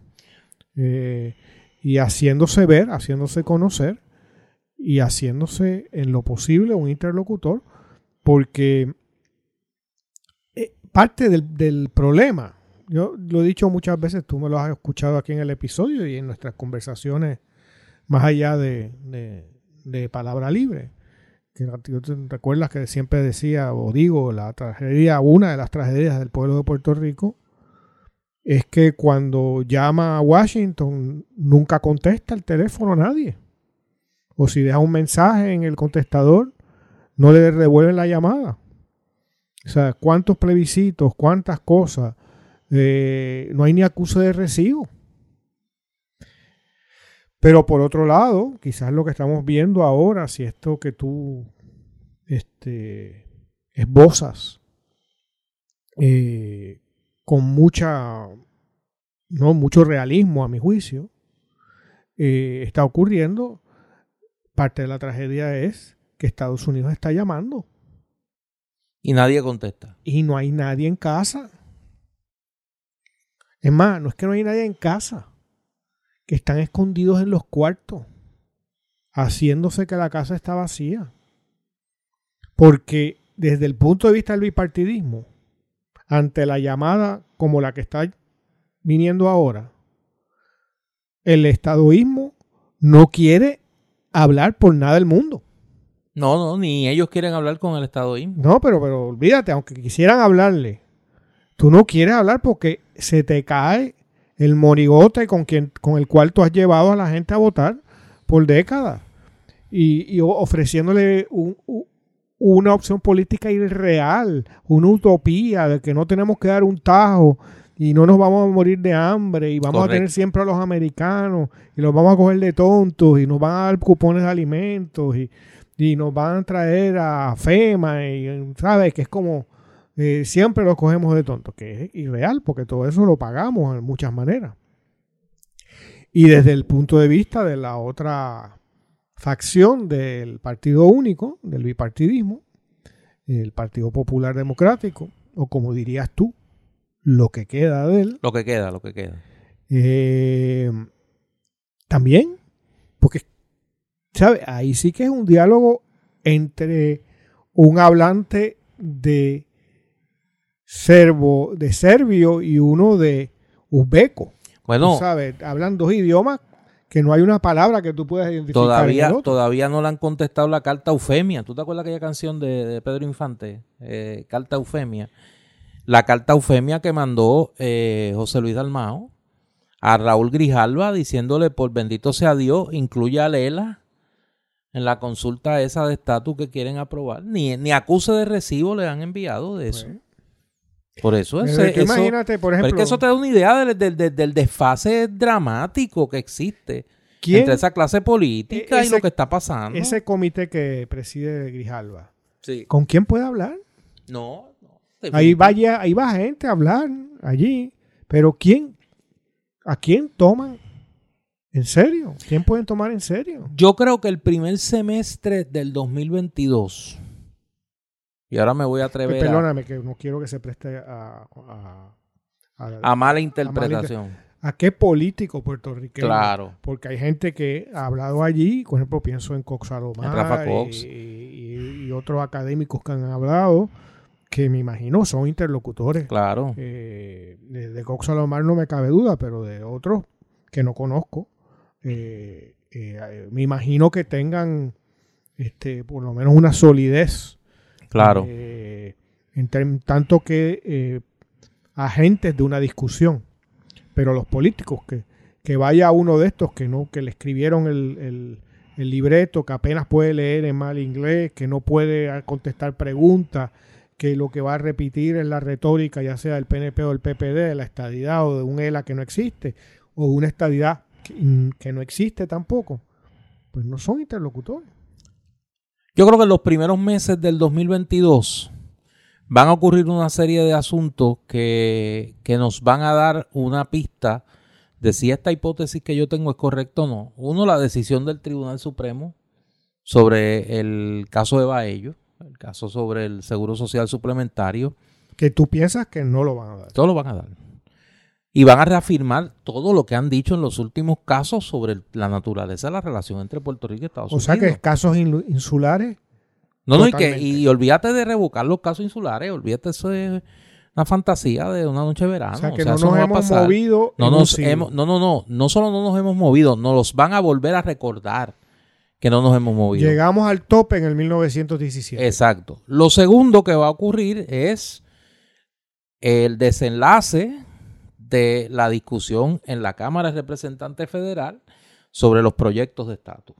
Eh, y haciéndose ver, haciéndose conocer y haciéndose en lo posible un interlocutor, porque eh, parte del, del problema, yo lo he dicho muchas veces, tú me lo has escuchado aquí en el episodio y en nuestras conversaciones más allá de, de, de palabra libre, que recuerdas que siempre decía o digo la tragedia, una de las tragedias del pueblo de Puerto Rico, es que cuando llama a Washington nunca contesta el teléfono a nadie. O si deja un mensaje en el contestador, no le devuelven la llamada. O sea, cuántos plebiscitos, cuántas cosas. eh, no hay ni acuse de recibo. Pero por otro lado, quizás lo que estamos viendo ahora, si esto que tú este, esbozas eh, con mucha, no mucho realismo a mi juicio, eh, está ocurriendo. Parte de la tragedia es que Estados Unidos está llamando Y nadie contesta. y no hay nadie en casa. Es más, no es que no hay nadie en casa, que están escondidos en los cuartos, haciéndose que la casa está vacía. Porque desde el punto de vista del bipartidismo, ante la llamada como la que está viniendo ahora, el estadoísmo no quiere hablar por nada del mundo. No, no, ni ellos quieren hablar con el estadoísmo. No, pero, pero olvídate, aunque quisieran hablarle, tú no quieres hablar porque se te cae el monigote con, quien, con el cual tú has llevado a la gente a votar por décadas. Y, ofreciéndole un- una opción política irreal, una utopía de que no tenemos que dar un tajo y no nos vamos a morir de hambre y vamos a tener siempre a los americanos y los vamos a coger de tontos y nos van a dar cupones de alimentos y, y nos van a traer a FEMA y sabes que es como eh, siempre los cogemos de tontos, que es irreal porque todo eso lo pagamos en muchas maneras. Y desde el punto de vista de la otra facción del Partido Único, del bipartidismo, el Partido Popular Democrático, o como dirías tú, lo que queda de él. Lo que queda, lo que queda. Eh, también, porque, ¿sabes? Ahí sí que es un diálogo entre un hablante de serbo, de serbio y uno de uzbeco. Bueno, ¿sabes? Hablan dos idiomas que no hay una palabra que tú puedas identificar. Todavía, todavía no le han contestado la carta Eufemia. ¿Tú te acuerdas aquella canción de, Pedro Infante? Eh, carta Eufemia. La carta Eufemia que mandó eh, José Luis Dalmao a Raúl Grijalva diciéndole por bendito sea Dios, incluya a Lela en la consulta esa de estatus que quieren aprobar. Ni, ni acuse de recibo le han enviado de eso. Por eso, Pero ese, eso imagínate, por ejemplo, es que eso te da una idea del, del- del- del desfase dramático que existe ¿quién- entre esa clase política E- y lo que está pasando. ese comité que preside Grijalva, Sí. ¿con quién puede hablar? No, no. Ahí vaya, ahí va gente a hablar allí, pero ¿quién? ¿A quién toman en serio? ¿Quién pueden tomar en serio? Yo creo que el primer semestre del 2022, y ahora me voy a atrever Pues perdóname, que no quiero que se preste a, a, mala interpretación. a qué político puertorriqueño. Claro. Porque hay gente que ha hablado allí, por ejemplo, pienso en Cox Salomar En Rafa Cox. Y, y- y otros académicos que han hablado, que me imagino son interlocutores. Claro. Eh, de, de Cox Salomar no me cabe duda, pero de otros que no conozco, eh, eh, me imagino que tengan este, por lo menos una solidez. Claro. eh, tanto que eh, agentes de una discusión. Pero los políticos, que, que vaya uno de estos que no, que le escribieron el, el- el libreto, que apenas puede leer en mal inglés, que no puede contestar preguntas, que lo que va a repetir es la retórica, ya sea del PNP o del PPD, de la estadidad o de un ELA que no existe, o una estadidad que no existe tampoco, pues no son interlocutores. Yo creo que en los primeros meses del 2022 van a ocurrir una serie de asuntos que, que nos van a dar una pista de si esta hipótesis que yo tengo es correcta o no. Uno, la decisión del Tribunal Supremo sobre el caso de Baello, el caso sobre el Seguro Social Suplementario. Que tú piensas que no lo van a dar. Todo lo van a dar. Y van a reafirmar todo lo que han dicho en los últimos casos sobre la naturaleza de la relación entre Puerto Rico y Estados O Unidos. sea que casos inlu- insulares No, no, y, que, y olvídate de revocar los casos insulares, olvídate eso de una fantasía de una noche de verano. o sea que o sea, no nos hemos movido. No, nos hemos- no, no, no, no solo no nos hemos movido, nos los van a volver a recordar que no nos hemos movido. Llegamos al tope en el 1917. Exacto. Lo segundo que va a ocurrir es el desenlace de la discusión en la Cámara de Representantes Federal sobre los proyectos de estatus.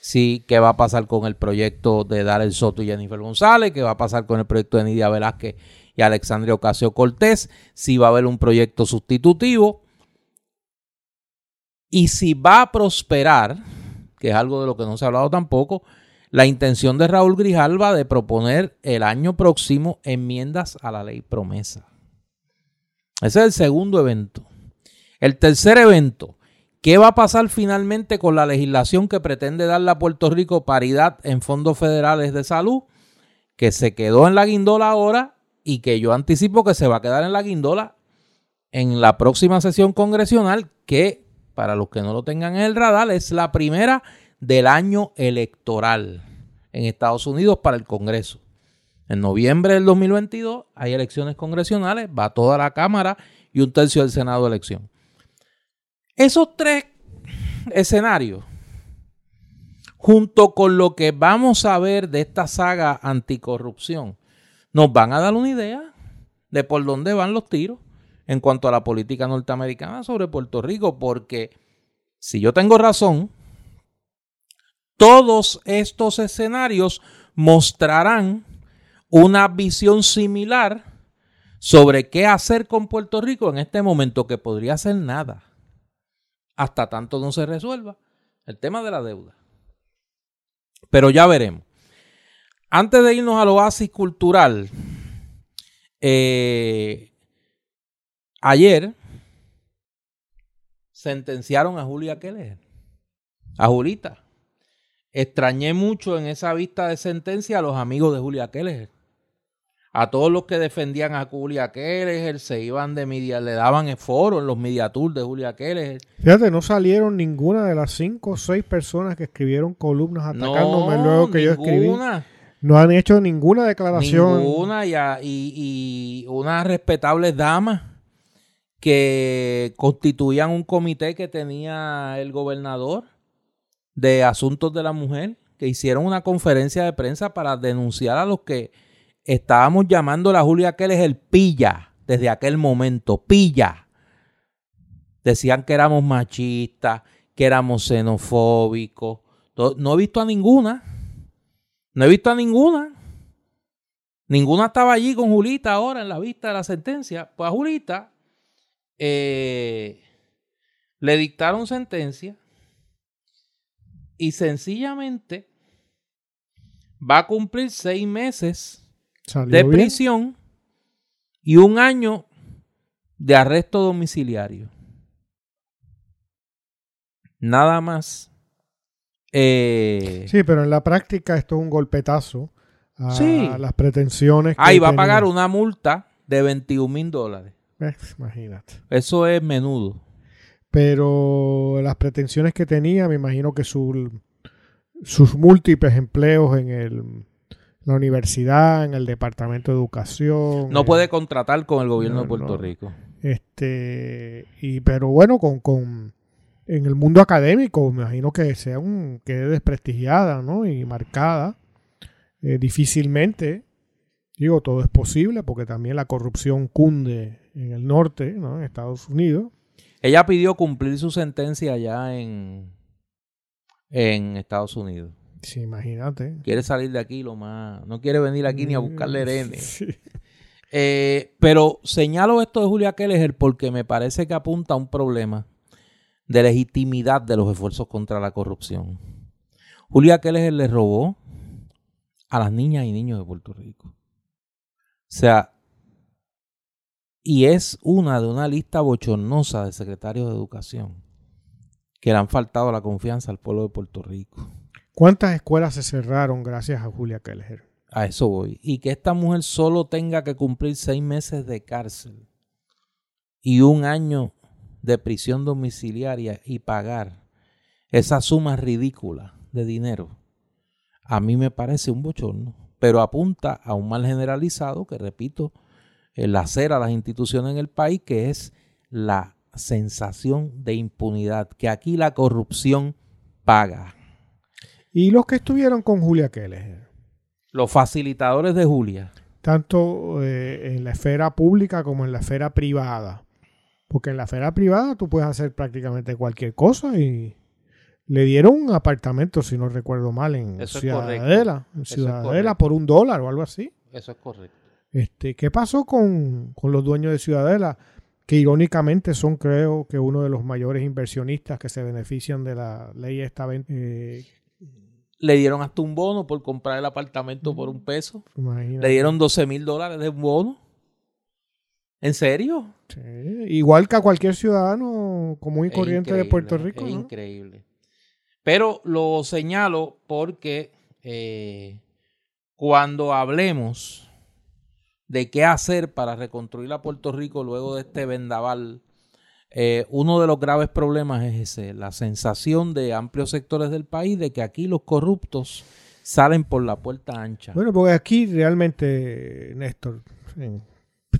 Sí, qué va a pasar con el proyecto de Darel Soto y Jennifer González, qué va a pasar con el proyecto de Nidia Velázquez y Alexandria Ocasio Cortés, si va a haber un proyecto sustitutivo y si va a prosperar, que es algo de lo que no se ha hablado tampoco, la intención de Raúl Grijalva de proponer el año próximo enmiendas a la ley promesa. Ese es el segundo evento. El tercer evento, ¿qué va a pasar finalmente con la legislación que pretende darle a Puerto Rico paridad en fondos federales de salud? Que se quedó en la guindola ahora y que yo anticipo que se va a quedar en la guindola en la próxima sesión congresional, que para los que no lo tengan en el radar, es la primera del año electoral en Estados Unidos para el Congreso. En noviembre del 2022 hay elecciones congresionales, va toda la Cámara y un tercio del Senado de elección. Esos tres escenarios, junto con lo que vamos a ver de esta saga anticorrupción, nos van a dar una idea de por dónde van los tiros en cuanto a la política norteamericana sobre Puerto Rico, porque si yo tengo razón, todos estos escenarios mostrarán una visión similar sobre qué hacer con Puerto Rico en este momento, que podría ser nada, hasta tanto no se resuelva el tema de la deuda. Pero ya veremos. Antes de irnos al oasis cultural, eh, ayer sentenciaron a Julia Keller. A Julita. Extrañé mucho en esa vista de sentencia a los amigos de Julia Keller. A todos los que defendían a Julia Keller, se iban de media, le daban foro en los media tours de Julia Keller. Fíjate, no salieron ninguna de las cinco o seis personas que escribieron columnas atacándome luego que yo escribí. No han hecho ninguna declaración. Ninguna, y, y, y unas respetables damas que constituían un comité que tenía el gobernador de asuntos de la mujer, que hicieron una conferencia de prensa para denunciar a los que estábamos llamando a Julia es el pilla desde aquel momento, pilla. Decían que éramos machistas, que éramos xenofóbicos. No he visto a ninguna. No he visto a ninguna. Ninguna estaba allí con Julita ahora en la vista de la sentencia. Pues a Julita eh, le dictaron sentencia y sencillamente va a cumplir seis meses de prisión y un año de arresto domiciliario. Nada más. Eh, sí, pero en la práctica esto es un golpetazo a las pretensiones. Ahí va a pagar una multa de 21 mil dólares. imagínate. Eso es menudo. Pero las pretensiones que tenía, me imagino que sus múltiples empleos en el, la universidad, en el departamento de educación. No puede contratar con el gobierno de Puerto Rico. Este, y pero bueno, con, con en el mundo académico, me imagino que sea un, quede desprestigiada, ¿no? Y marcada. Eh, difícilmente, digo, todo es posible, porque también la corrupción cunde en el norte, ¿no? En Estados Unidos. Ella pidió cumplir su sentencia allá en, en Estados Unidos. Sí, imagínate. Quiere salir de aquí lo más. No quiere venir aquí ni a buscarle N. Eh, pero señalo esto de Julia Keller porque me parece que apunta a un problema de legitimidad de los esfuerzos contra la corrupción. Julia Keller le robó a las niñas y niños de Puerto Rico. O sea, y es una de una lista bochornosa de secretarios de educación que le han faltado la confianza al pueblo de Puerto Rico. ¿Cuántas escuelas se cerraron gracias a Julia Keller? A eso voy. Y que esta mujer solo tenga que cumplir seis meses de cárcel y un año de prisión domiciliaria y pagar esa suma ridícula de dinero, a mí me parece un bochorno. Pero apunta a un mal generalizado que, repito, el hacer a las instituciones en el país, que es la sensación de impunidad, que aquí la corrupción paga. ¿Y los que estuvieron con Julia Keller? Los facilitadores de Julia. Tanto eh, en la esfera pública como en la esfera privada. Porque en la esfera privada tú puedes hacer prácticamente cualquier cosa y le dieron un apartamento, si no recuerdo mal, en Ciudadela. En Ciudadela por un dólar o algo así. Eso es correcto. Este, ¿Qué pasó con, los dueños de Ciudadela? Que irónicamente son, creo, que uno de los mayores inversionistas que se benefician de la ley esta. Eh, le dieron hasta un bono por comprar el apartamento por un peso. Le dieron 12 mil dólares de bono. ¿En serio? Sí. Igual que a cualquier ciudadano común y corriente de Puerto Rico. Es increíble. Pero lo señalo porque eh, cuando hablemos de qué hacer para reconstruir a Puerto Rico luego de este vendaval, eh, uno de los graves problemas es ese, la sensación de amplios sectores del país de que aquí los corruptos salen por la puerta ancha. Bueno, porque aquí realmente, Néstor,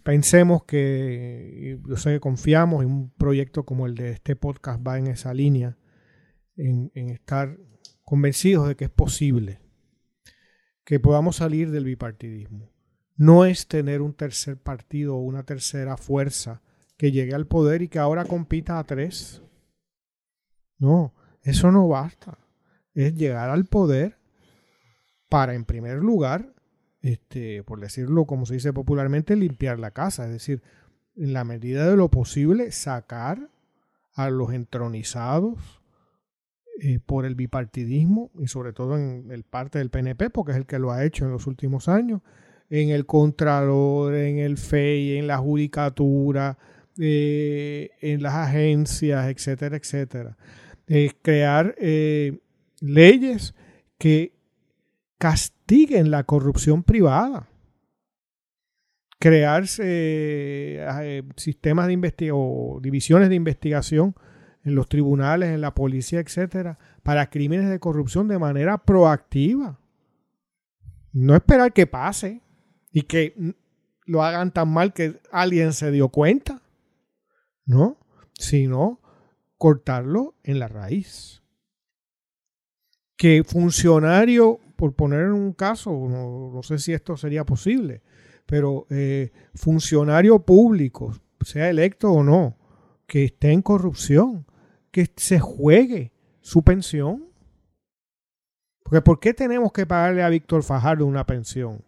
pensemos que, yo sé que confiamos en un proyecto como el de este podcast va en esa línea, en estar convencidos de que es posible que podamos salir del bipartidismo no es tener un tercer partido o una tercera fuerza que llegue al poder y que ahora compita a tres. No, eso no basta. Es llegar al poder para, en primer lugar, este, por decirlo como se dice popularmente, limpiar la casa. Es decir, en la medida de lo posible, sacar a los entronizados eh, por el bipartidismo y sobre todo en el parte del PNP, porque es el que lo ha hecho en los últimos años, en el Contralor, en el FEI, en la Judicatura, eh, en las agencias, etcétera, etcétera. crear eh, leyes que castiguen la corrupción privada. Crear eh, sistemas de investigación o divisiones de investigación en los tribunales, en la policía, etcétera, para crímenes de corrupción de manera proactiva. No esperar que pase y que lo hagan tan mal que alguien se dio cuenta, ¿no? Sino cortarlo en la raíz. Que funcionario, por poner un caso, no, sé si esto sería posible, pero eh, funcionario público, sea electo o no, que esté en corrupción, que se juegue su pensión. Porque ¿por qué tenemos que pagarle a Víctor Fajardo una pensión?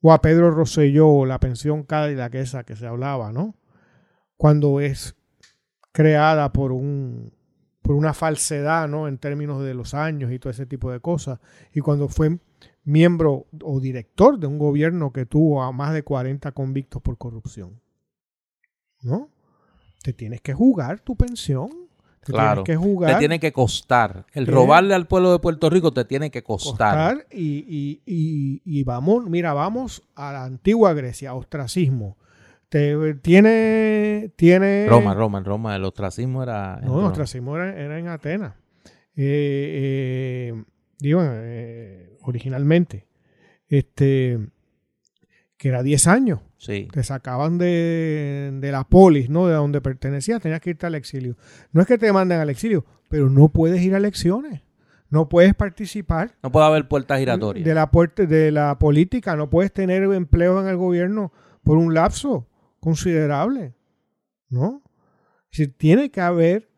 O a Pedro Rosselló la pensión Cadillac esa que se hablaba, ¿no? Cuando es creada por un por una falsedad, ¿no? En términos de los años y todo ese tipo de cosas. Y cuando fue miembro o director de un gobierno que tuvo a más de 40 convictos por corrupción. ¿No? te tienes que jugar tu pensión. Te claro. Tienes que jugar. Te tiene que costar. El robarle al pueblo de Puerto Rico te tiene que costar. costar y, y, y, vamos, mira, vamos a la antigua Grecia, ostracismo. Te, tiene, tiene... Roma, Roma, Roma. El ostracismo era... no, el ostracismo era, en Atenas. Eh, eh, digo, eh, originalmente. Este, que era 10 años. Sí. Te sacaban de, de, la polis, ¿no? De donde pertenecías, tenías que irte al exilio. No es que te manden al exilio, pero no puedes ir a elecciones. No puedes participar. No puede haber puertas giratorias. De la, puerta, de la política. No puedes tener empleo en el gobierno por un lapso considerable. ¿No? Si tiene que haber,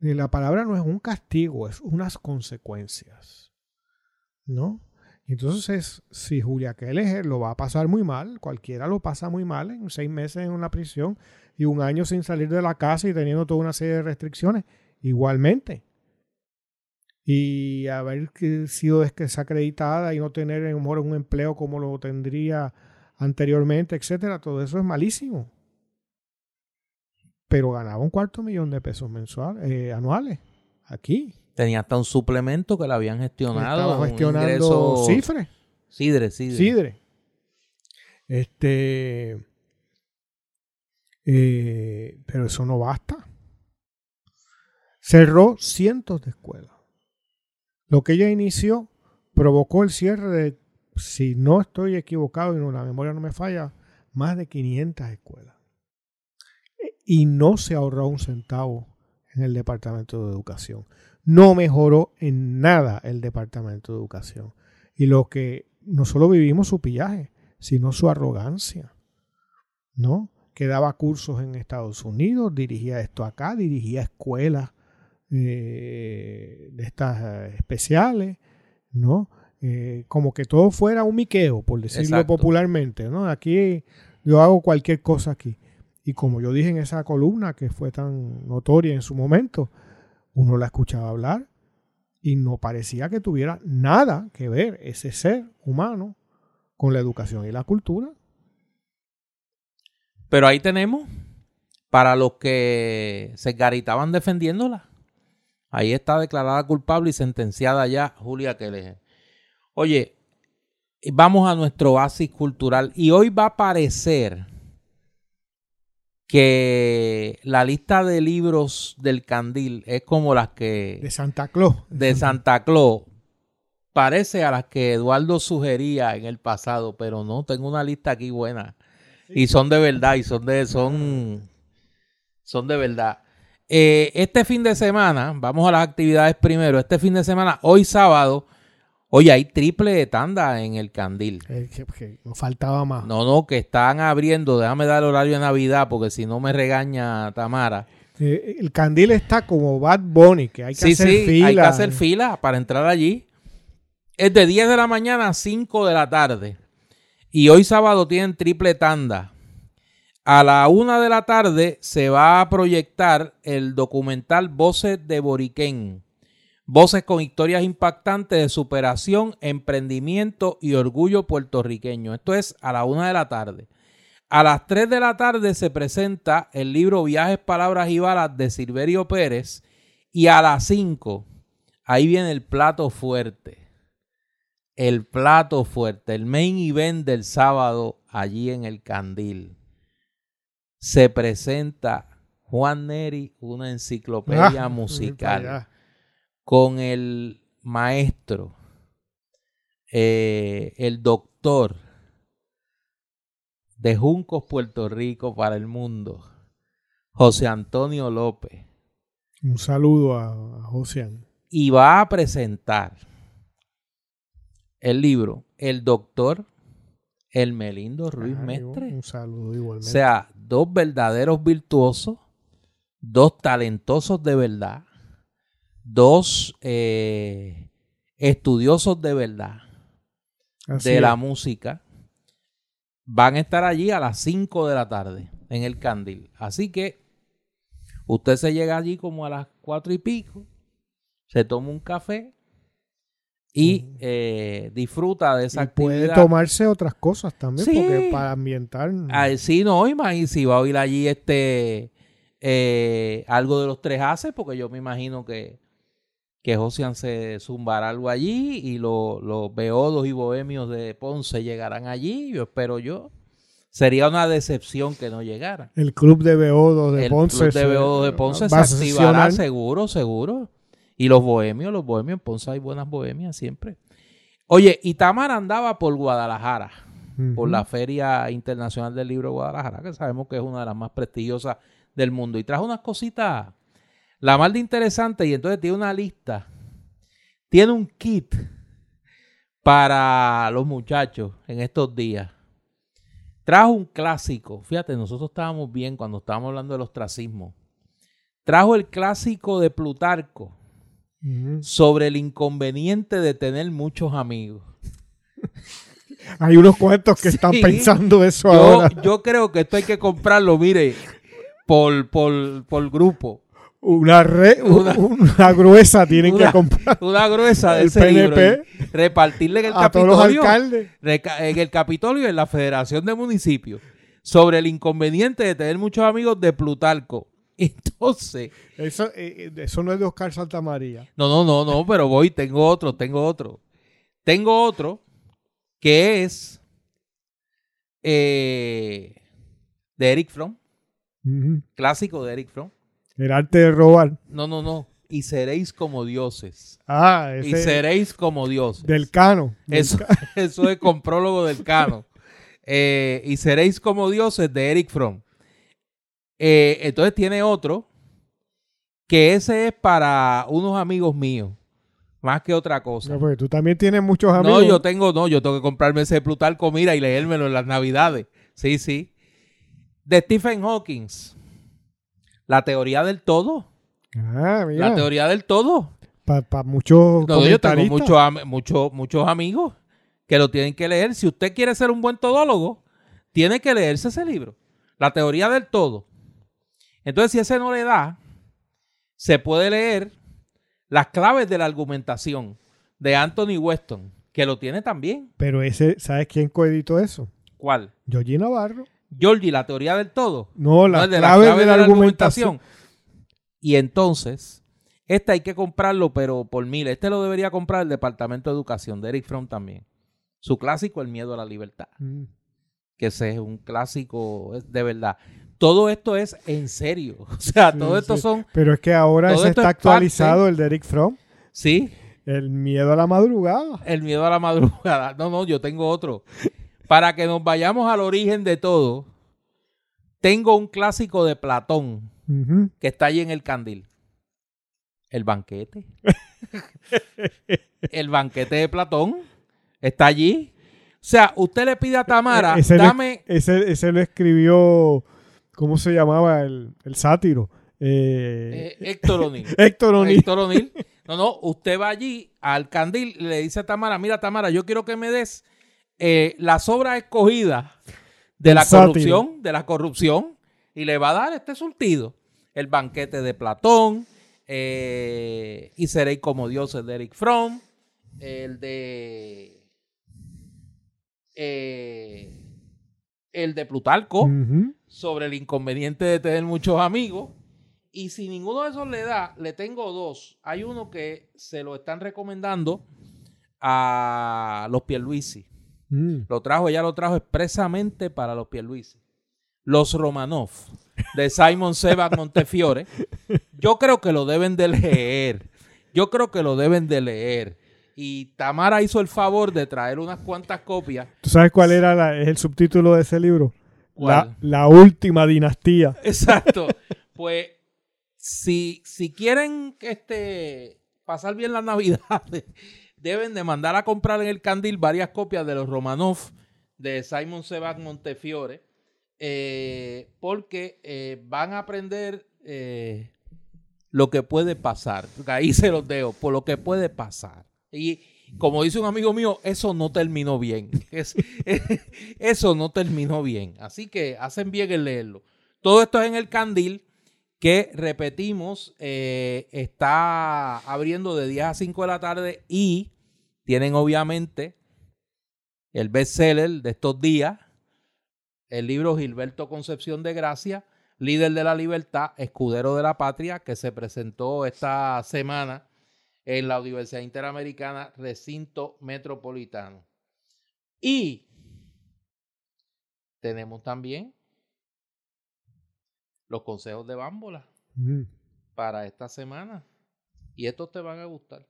eh, la palabra no es un castigo, es unas consecuencias. ¿No? Entonces, si Julia Keller lo va a pasar muy mal, cualquiera lo pasa muy mal en seis meses en una prisión y un año sin salir de la casa y teniendo toda una serie de restricciones, igualmente. Y haber sido desacreditada y no tener en humor un empleo como lo tendría anteriormente, etcétera, todo eso es malísimo. Pero ganaba un cuarto millón de pesos mensuales, eh, anuales, aquí. Tenía hasta un suplemento que le habían gestionado. Estaba gestionando Cifre. Sidre, Sidre. Sidre. Este. Eh, pero eso no basta. Cerró cientos de escuelas. Lo que ella inició provocó el cierre de, si no estoy equivocado y no, la memoria no me falla, más de 500 escuelas. Y no se ahorró un centavo en el Departamento de Educación no mejoró en nada el Departamento de Educación. Y lo que no solo vivimos su pillaje, sino su arrogancia, ¿no? Que daba cursos en Estados Unidos, dirigía esto acá, dirigía escuelas eh, de estas eh, especiales, ¿no? Eh, como que todo fuera un miqueo, por decirlo popularmente, ¿no? Aquí yo hago cualquier cosa aquí. Y como yo dije en esa columna que fue tan notoria en su momento, uno la escuchaba hablar y no parecía que tuviera nada que ver ese ser humano con la educación y la cultura. Pero ahí tenemos para los que se garitaban defendiéndola. Ahí está declarada culpable y sentenciada ya Julia Keller. Oye, vamos a nuestro oasis cultural y hoy va a aparecer que la lista de libros del Candil es como las que... De Santa Claus. De Santa Claus. Parece a las que Eduardo sugería en el pasado, pero no, tengo una lista aquí buena. Y son de verdad, y son de, son, son de verdad. Eh, este fin de semana, vamos a las actividades primero. Este fin de semana, hoy sábado, Oye, hay triple de tanda en el Candil. no faltaba más. No, no, que están abriendo. Déjame dar el horario de Navidad porque si no me regaña Tamara. Eh, el Candil está como Bad Bunny, que hay que hacer sí, fila. Hay que hacer fila para entrar allí. Es de 10 de la mañana a 5 de la tarde. Y hoy sábado tienen triple tanda. A la 1 de la tarde se va a proyectar el documental Voces de Boriquén Voces con historias impactantes de superación, emprendimiento y orgullo puertorriqueño. Esto es a la una de la tarde. A las 3 de la tarde se presenta el libro Viajes, Palabras y Balas de Silverio Pérez. Y a las 5, ahí viene el plato fuerte. El plato fuerte, el main event del sábado allí en el Candil. Se presenta Juan Neri, una enciclopedia Ah, musical. Con el maestro, eh, el doctor de Juncos, Puerto Rico para el mundo, José Antonio López, Un saludo a, a Josian. y va a presentar el libro El doctor El Melindo Ruiz Ah, Mestre. Un saludo O igualmente. sea, dos verdaderos virtuosos, dos talentosos de verdad, dos eh, estudiosos de verdad Así de la música, van a estar allí a las 5 de la tarde en el Candil. Así que usted se llega allí como a las cuatro y pico, se toma un café y eh, disfruta de esa Y puede actividad. tomarse otras cosas también, Sí. porque para ambientar. Ah, sí, no, imagínate si va a oír allí este eh, algo de los tres haces, porque yo me imagino que, que Josian se zumbará algo allí y lo- los beodos y bohemios de Ponce llegarán allí, yo espero yo. Sería una decepción que no llegaran. El club de Beodo de El Ponce. club de beodos de Ponce se activará seguro, seguro. Y los bohemios, los bohemios, en Ponce hay buenas bohemias siempre. Oye, y Tamara andaba por Guadalajara por la Feria Internacional del Libro de Guadalajara, que sabemos que es una de las más prestigiosas del mundo. Y trajo unas cositas, la más de interesante, y entonces tiene una lista. Tiene un kit para los muchachos en estos días. Trajo un clásico. Fíjate, nosotros estábamos bien cuando estábamos hablando del ostracismo. Trajo el clásico de Plutarco sobre el inconveniente de tener muchos amigos. Hay unos cuantos que están pensando eso Yo, ahora. yo creo que esto hay que comprarlo, mire, por, por, por grupo. Una, re- Una- una, gruesa tienen Una- que comprar Una gruesa de El ese libro PNP. repartirle en el a todos los Capitolio, alcaldes. en el Capitolio y en la Federación de Municipios sobre el inconveniente de tener muchos amigos de Plutarco. Entonces, Eso, eh, eso no es de Oscar Santamaría. no, no, no, no, pero voy, tengo otro, tengo otro. Tengo otro que es eh, de Eric Fromm, clásico de Eric Fromm. El arte de robar. No, no, no. Y seréis como dioses. Ah, Y ese seréis como dioses. del cano. Del Eso, eso es con prólogo del Cano. Eh, y seréis como dioses de Eric Fromm. Eh, entonces tiene otro que ese es para unos amigos míos, más que otra cosa. No, porque tú también tienes muchos amigos. No, yo tengo, no, yo tengo que comprarme ese Plutarco, mira, y leérmelo en las navidades. Sí, sí. De Stephen Hawking. La teoría del todo. Ah, mira. La teoría del todo. Para muchos No, yo tengo comentaristas. muchos muchos muchos amigos que lo tienen que leer. Si usted quiere ser un buen todólogo, tiene que leerse ese libro. La teoría del todo. Entonces, si ese no le da, se puede leer las claves de la argumentación de Anthony Weston, que lo tiene también. Pero ese, ¿sabes quién coeditó eso? ¿Cuál? Georgie Navarro. Georgie, la teoría del todo. No, la No, de clave las de la, argumentación. Y entonces, este hay que comprarlo, pero por mil. Este lo debería comprar el Departamento de Educación de Eric Fromm también. Su clásico, El miedo a la libertad. Mm. Que ese es un clásico de verdad. Todo esto es en serio. O sea, Sí, todo esto sí. son. Pero es que ahora esto está parte- actualizado, el de Eric Fromm. Sí, El miedo a la madrugada. el miedo a la madrugada. No, no, yo tengo otro. Para que nos vayamos al origen de todo, tengo un clásico de Platón que está allí en el candil. El banquete. el banquete de Platón está allí. O sea, usted le pide a Tamara, E- ese, dame. lo, ese, ese lo escribió, ¿cómo se llamaba el, el sátiro? Eh, eh, Héctor O'Neill. Héctor O'Neill. Héctor O'Neill. No, no, usted va allí al candil y le dice a Tamara, mira Tamara, yo quiero que me des eh, las obras escogidas de la sátiro. corrupción, de la corrupción, y le va a dar este surtido. El banquete de Platón, eh, y seréis como dioses de Eric Fromm, el de... eh, el de Plutarco, sobre el inconveniente de tener muchos amigos. Y si ninguno de esos le da, le tengo dos. Hay uno que se lo están recomendando a los Pierluisi. Mm. Lo trajo, ella lo trajo expresamente para los Pierluisi. Los Romanov, de Simon Sebag Montefiore. Yo creo que lo deben de leer. Yo creo que lo deben de leer. Y Tamara hizo el favor de traer unas cuantas copias. ¿Tú sabes cuál era la- el subtítulo de ese libro? La, la última dinastía. Exacto. Pues, si, si quieren este, pasar bien las navidades, deben de mandar a comprar en el Candil varias copias de los Romanov de Simon Sebag Montefiore, eh, porque eh, van a aprender eh, lo que puede pasar. Ahí se los dejo, por lo que puede pasar. Y como dice un amigo mío, eso no terminó bien. Es- eso no terminó bien. Así que hacen bien en leerlo. Todo esto es en el Candil, que repetimos, eh, está abriendo de 10 a 5 de la tarde y tienen obviamente el bestseller de estos días, el libro Gilberto Concepción de Gracia, líder de la libertad, escudero de la patria, que se presentó esta semana en la Universidad Interamericana, recinto metropolitano. Y tenemos también los consejos de Bámbola Mm. para esta semana. Y estos te van a gustar.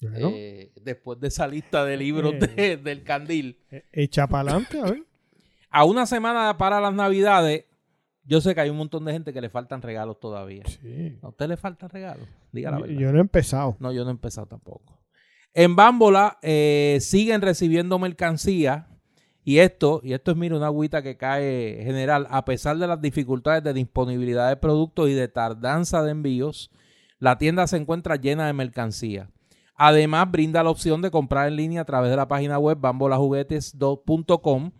Bueno, Eh, después de esa lista de libros de- del Candil. e- echa para adelante, a ver. A una semana para las Navidades, yo sé que hay un montón de gente que le faltan regalos todavía. Sí. ¿A usted le faltan regalos? Diga la Yo, verdad. yo no he empezado. No, yo no he empezado tampoco. En Bámbola eh, siguen recibiendo mercancía. Y esto, y esto es, mira, una agüita que cae general, a pesar de las dificultades de disponibilidad de productos y de tardanza de envíos, la tienda se encuentra llena de mercancía. Además, brinda la opción de comprar en línea a través de la página web bambolajuguetes.com,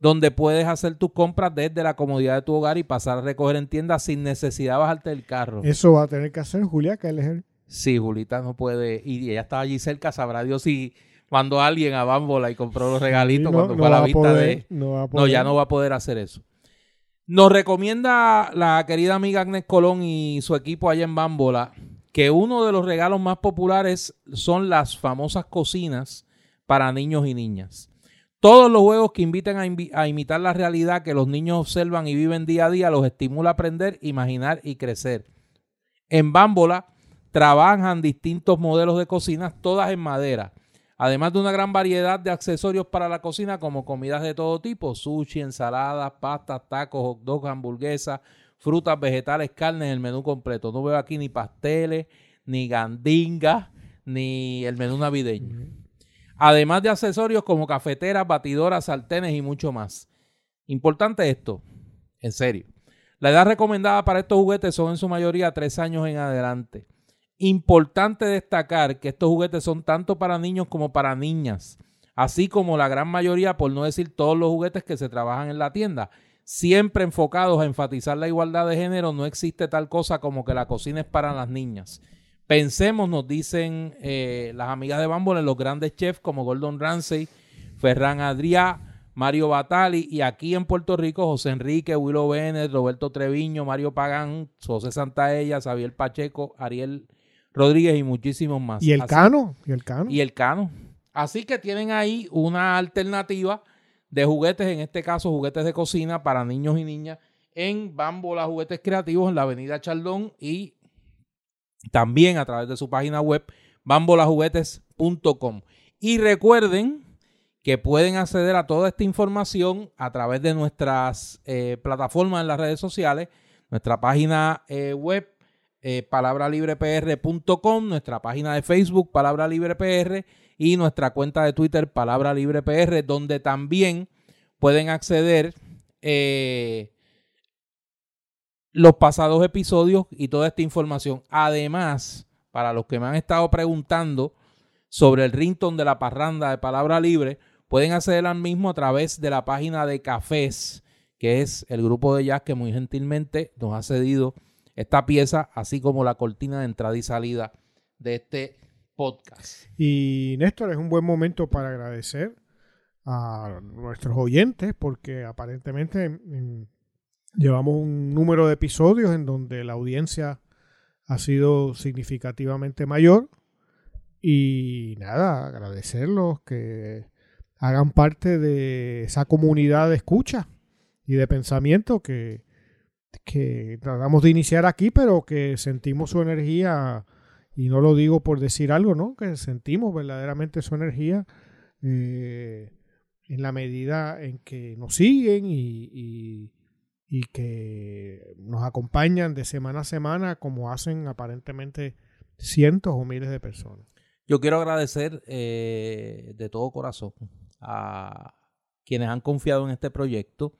donde puedes hacer tus compras desde la comodidad de tu hogar y pasar a recoger en tienda sin necesidad de bajarte del carro. Eso va a tener que hacer Julia Keller. Sí, Julita no puede. Y ella estaba allí cerca, sabrá Dios si mandó a alguien a Bámbola y compró los regalitos no, cuando no fue a la vista poder, de. no va a No, ya no va a poder hacer eso. Nos recomienda la querida amiga Agnes Colón y su equipo allá en Bámbola que uno de los regalos más populares son las famosas cocinas para niños y niñas. Todos los juegos que inviten a, invi- a imitar la realidad que los niños observan y viven día a día los estimula a aprender, imaginar y crecer. En Bámbola trabajan distintos modelos de cocinas, todas en madera. Además de una gran variedad de accesorios para la cocina como comidas de todo tipo, sushi, ensaladas, pastas, tacos, hot dogs, hamburguesas, frutas, vegetales, carnes, el menú completo. No veo aquí ni pasteles, ni gandingas, ni el menú navideño. Además de accesorios como cafeteras, batidoras, sartenes y mucho más. Importante esto, en serio. La edad recomendada para estos juguetes son en su mayoría tres años en adelante. Importante destacar que estos juguetes son tanto para niños como para niñas, así como la gran mayoría, por no decir todos los juguetes que se trabajan en la tienda. Siempre enfocados a enfatizar la igualdad de género, no existe tal cosa como que la cocina es para las niñas. Pensemos, nos dicen eh, las amigas de Bambol, en los grandes chefs como Gordon Ramsay, Ferran Adrià, Mario Batali y aquí en Puerto Rico José Enrique, Willow Bennett, Roberto Treviño, Mario Pagán, José Santaella, Xavier Pacheco, Ariel Rodríguez y muchísimos más. Y el Así- cano, y el cano. y el Cano. Así que tienen ahí una alternativa de juguetes, en este caso juguetes de cocina para niños y niñas en Bambola Juguetes Creativos en la avenida Chaldón y también a través de su página web bambolajuguetes.com. Y recuerden que pueden acceder a toda esta información a través de nuestras eh, plataformas en las redes sociales, nuestra página eh, web eh, palabralibrepr.com, nuestra página de Facebook Palabra Libre PR y nuestra cuenta de Twitter Palabra Libre PR, donde también pueden acceder eh, los pasados episodios y toda esta información. Además, para los que me han estado preguntando sobre el ringtone de la parranda de Palabra Libre, pueden acceder al mismo a través de la página de Cafés, que es el grupo de jazz que muy gentilmente nos ha cedido esta pieza, así como la cortina de entrada y salida de este podcast. Y Néstor, es un buen momento para agradecer a nuestros oyentes, porque aparentemente mm, llevamos un número de episodios en donde la audiencia ha sido significativamente mayor. Y nada, agradecerlos que hagan parte de esa comunidad de escucha y de pensamiento que, que tratamos de iniciar aquí, pero que sentimos su energía, y no lo digo por decir algo, ¿no? Que sentimos verdaderamente su energía eh, en la medida en que nos siguen y, y, que nos acompañan de semana a semana, como hacen aparentemente cientos o miles de personas. Yo quiero agradecer eh, de todo corazón a quienes han confiado en este proyecto,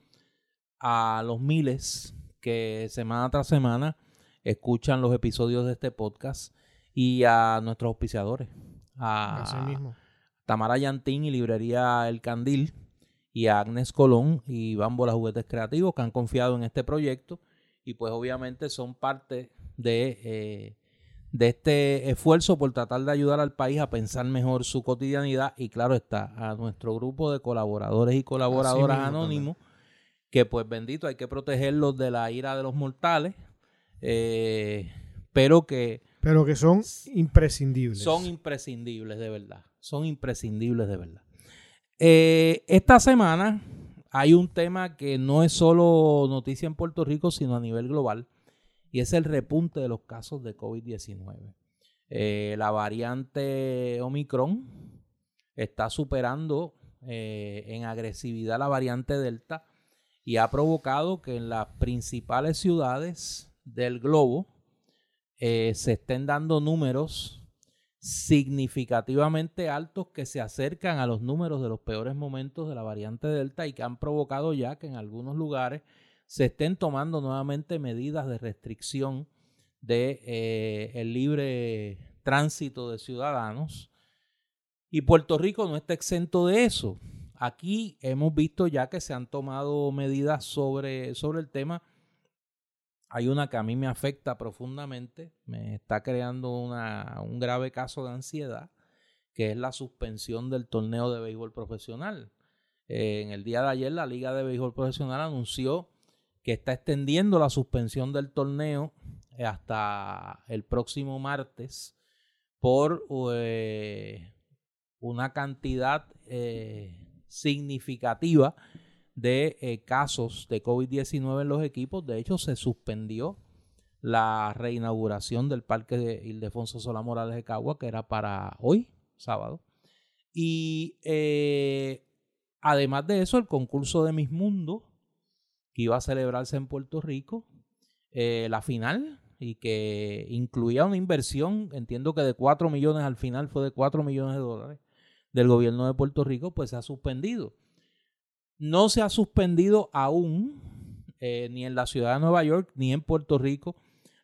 a los miles que semana tras semana escuchan los episodios de este podcast y a nuestros auspiciadores, a Tamara Yantín y Librería El Candil y a Agnes Colón y Bambola Juguetes Creativos que han confiado en este proyecto y pues obviamente son parte de, eh, de este esfuerzo por tratar de ayudar al país a pensar mejor su cotidianidad y claro está a nuestro grupo de colaboradores y colaboradoras anónimos que pues bendito, hay que protegerlos de la ira de los mortales, eh, pero que... Pero que son imprescindibles. Son imprescindibles, de verdad. Son imprescindibles, de verdad. Eh, esta semana hay un tema que no es solo noticia en Puerto Rico, sino a nivel global, y es el repunte de los casos de COVID-19. Eh, la variante Omicron está superando en agresividad la variante Delta y ha provocado que en las principales ciudades del globo eh, se estén dando números significativamente altos que se acercan a los números de los peores momentos de la variante Delta y que han provocado ya que en algunos lugares se estén tomando nuevamente medidas de restricción de eh, el libre tránsito de ciudadanos y Puerto Rico no está exento de eso. Aquí hemos visto ya que se han tomado medidas sobre, sobre el tema. Hay una que a mí me afecta profundamente, me está creando una, un grave caso de ansiedad, que es la suspensión del torneo de béisbol profesional. Eh, en el día de ayer la Liga de Béisbol Profesional anunció que está extendiendo la suspensión del torneo hasta el próximo martes por eh, una cantidad eh, significativa de eh, casos de COVID-19 en los equipos. De hecho, se suspendió la reinauguración del Parque de Ildefonso Solá Morales de Cagua, que era para hoy, sábado. Y eh, además de eso, el concurso de Mis Mundo, que iba a celebrarse en Puerto Rico, eh, la final, y que incluía una inversión, entiendo que de 4 millones al final fue de 4 millones de dólares, del gobierno de Puerto Rico, pues se ha suspendido. No se ha suspendido aún, eh, ni en la ciudad de Nueva York, ni en Puerto Rico,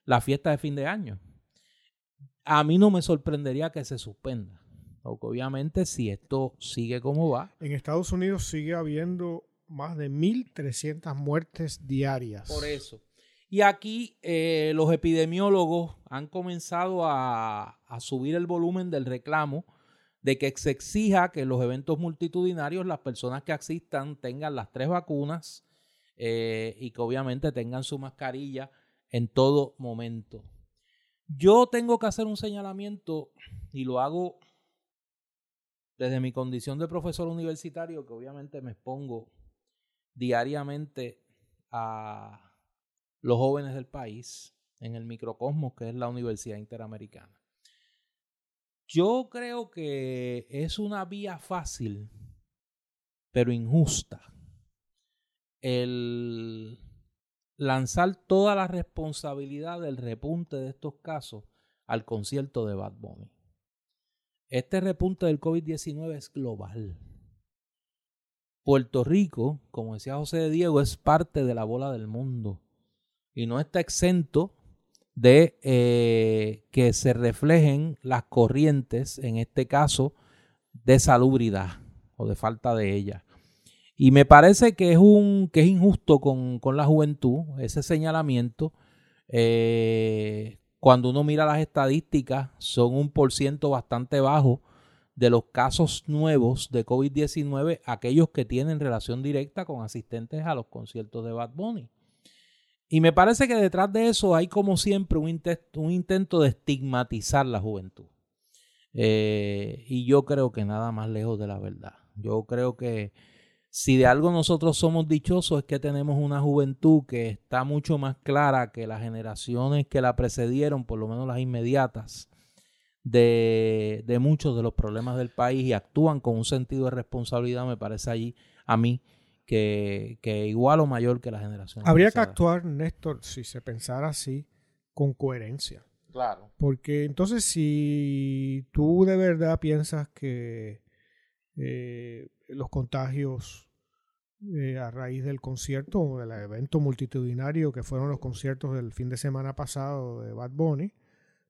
la fiesta de fin de año. A mí no me sorprendería que se suspenda. Obviamente si esto sigue como va. En Estados Unidos sigue habiendo más de 1.300 muertes diarias. Por eso. Y aquí eh, los epidemiólogos han comenzado a, a subir el volumen del reclamo de que se exija que en los eventos multitudinarios las personas que asistan tengan las tres vacunas eh, y que obviamente tengan su mascarilla en todo momento. Yo tengo que hacer un señalamiento y lo hago desde mi condición de profesor universitario, que obviamente me expongo diariamente a los jóvenes del país en el microcosmos que es la Universidad Interamericana. Yo creo que es una vía fácil, pero injusta, el lanzar toda la responsabilidad del repunte de estos casos al concierto de Bad Bunny. Este repunte del COVID-19 es global. Puerto Rico, como decía José de Diego, es parte de la bola del mundo y no está exento de eh, que se reflejen las corrientes, en este caso, de salubridad o de falta de ella. Y me parece que es, un, que es injusto con, la juventud ese señalamiento. Eh, cuando uno mira las estadísticas, son un por ciento bastante bajo de los casos nuevos de COVID-19 aquellos que tienen relación directa con asistentes a los conciertos de Bad Bunny. Y me parece que detrás de eso hay como siempre un, intento, de estigmatizar la juventud. Eh, y yo creo que nada más lejos de la verdad. Yo creo que si de algo nosotros somos dichosos es que tenemos una juventud que está mucho más clara que las generaciones que la precedieron, por lo menos las inmediatas, de, de muchos de los problemas del país y actúan con un sentido de responsabilidad, me parece allí a mí que, que igual o mayor que la generación. Habría que actuar, Néstor, si se pensara así, con coherencia. Claro. Porque entonces si tú de verdad piensas que eh, los contagios eh, a raíz del concierto o del evento multitudinario que fueron los conciertos del fin de semana pasado de Bad Bunny,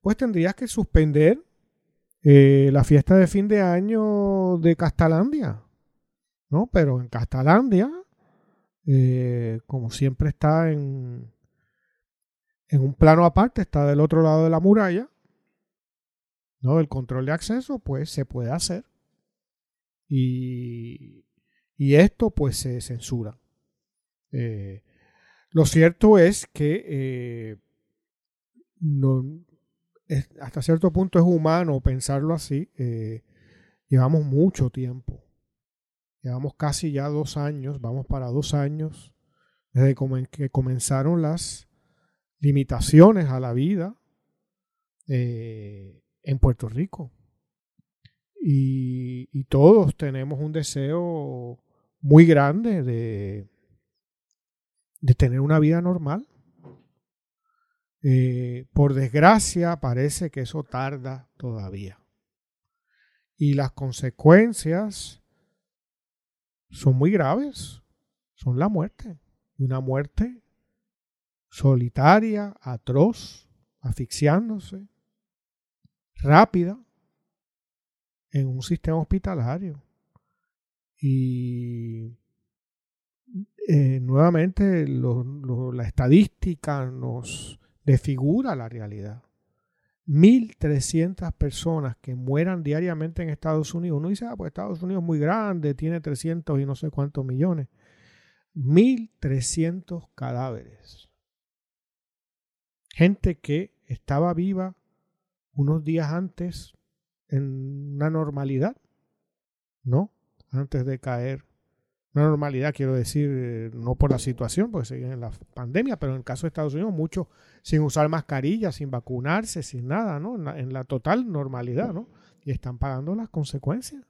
pues tendrías que suspender eh, la fiesta de fin de año de Castalandia. ¿No? Pero en Castalandia, como siempre está en, en un plano aparte, está del otro lado de la muralla, ¿no? El control de acceso, pues se puede hacer. Y, esto pues se censura. Eh, lo cierto es que eh, no, hasta cierto punto es humano pensarlo así. Eh, llevamos mucho tiempo. Llevamos casi ya dos años, vamos para dos años, desde que comenzaron las limitaciones a la vida en Puerto Rico. Y, todos tenemos un deseo muy grande de, de tener una vida normal. Eh, por desgracia, parece que eso tarda todavía. Y las consecuencias son muy graves. Son la muerte. Una muerte solitaria, atroz, asfixiándose, rápida en un sistema hospitalario. Y eh, nuevamente la estadística nos desfigura la realidad. 1.300 personas que mueran diariamente en Estados Unidos. Uno dice, ah, pues Estados Unidos es muy grande, tiene 300 y no sé cuántos millones. 1.300 cadáveres. Gente que estaba viva unos días antes en una normalidad, ¿no? Antes de caer. Una normalidad, quiero decir, eh, no por la situación, porque siguen en la pandemia, pero en el caso de Estados Unidos, muchos sin usar mascarilla, sin vacunarse, sin nada, ¿no? En la, total normalidad, ¿no? Y están pagando las consecuencias.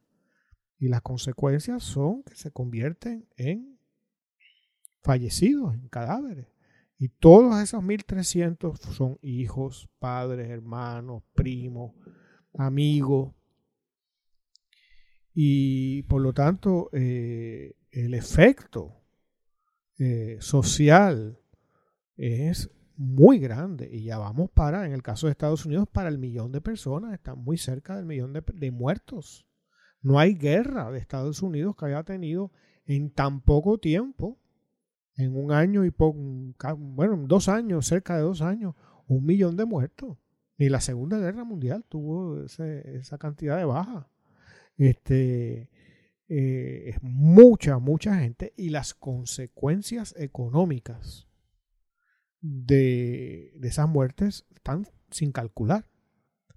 Y las consecuencias son que se convierten en fallecidos, en cadáveres. Y todos esos 1.300 son hijos, padres, hermanos, primos, amigo. Y por lo tanto, eh, el efecto eh, social es muy grande y ya vamos para, en el caso de Estados Unidos, para el millón de personas, están muy cerca del millón de, muertos. No hay guerra de Estados Unidos que haya tenido en tan poco tiempo, en un año y poco, bueno, dos años, cerca de dos años, un millón de muertos. Ni la Segunda Guerra Mundial tuvo esa cantidad de bajas. Este, eh, es mucha, mucha gente y las consecuencias económicas de, esas muertes están sin calcular.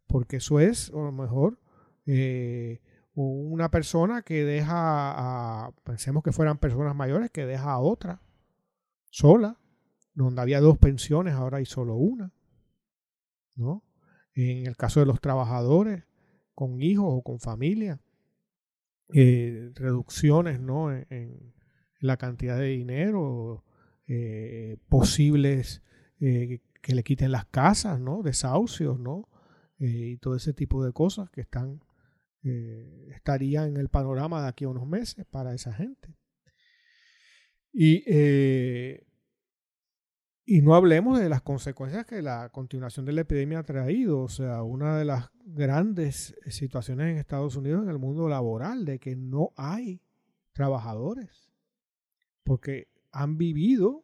Porque eso es, a lo mejor, eh, una persona que deja a, pensemos que fueran personas mayores, que deja a otra sola, donde había dos pensiones, ahora hay solo una. ¿No? en el caso de los trabajadores con hijos o con familia, eh, reducciones ¿no? en, la cantidad de dinero, eh, posibles eh, que le quiten las casas, ¿no? desahucios, ¿no? y todo ese tipo de cosas que están estarían en el panorama de aquí a unos meses para esa gente. Y y no hablemos de las consecuencias que la continuación de la epidemia ha traído. O sea, una de las grandes situaciones en Estados Unidos en el mundo laboral, de que no hay trabajadores. Porque han vivido,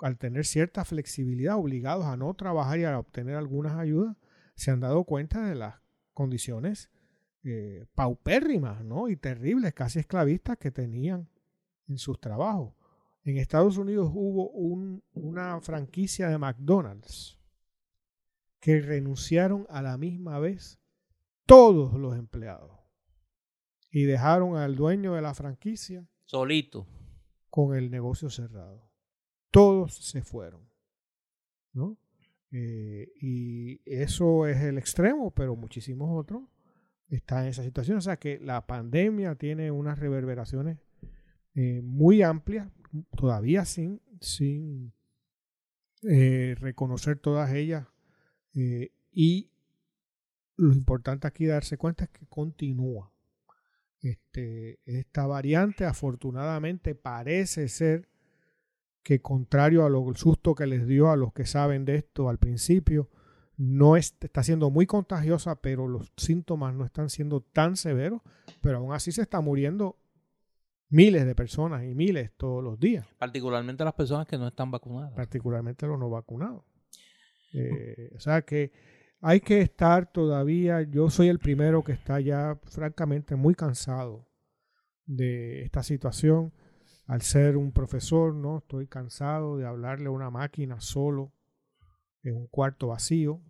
al tener cierta flexibilidad, obligados a no trabajar y a obtener algunas ayudas, se han dado cuenta de las condiciones eh, paupérrimas ¿no? y terribles, casi esclavistas que tenían en sus trabajos. En Estados Unidos hubo una franquicia de McDonald's que renunciaron a la misma vez todos los empleados y dejaron al dueño de la franquicia solito con el negocio cerrado. Todos se fueron. ¿no? Eh, y eso es el extremo, pero muchísimos otros están en esa situación. O sea que la pandemia tiene unas reverberaciones eh, muy amplias, todavía sin, sin eh, reconocer todas ellas. y lo importante aquí darse cuenta es que continúa. Este, esta variante afortunadamente parece ser que contrario a lo susto que les dio a los que saben de esto al principio, no está siendo muy contagiosa, pero los síntomas no están siendo tan severos, pero aún así se está muriendo miles de personas y miles todos los días. Particularmente las personas que no están vacunadas. Particularmente los no vacunados. Eh, o sea que hay que estar todavía, yo soy el primero que está ya francamente muy cansado de esta situación. Al ser un profesor, ¿no? Estoy cansado de hablarle a una máquina solo en un cuarto vacío.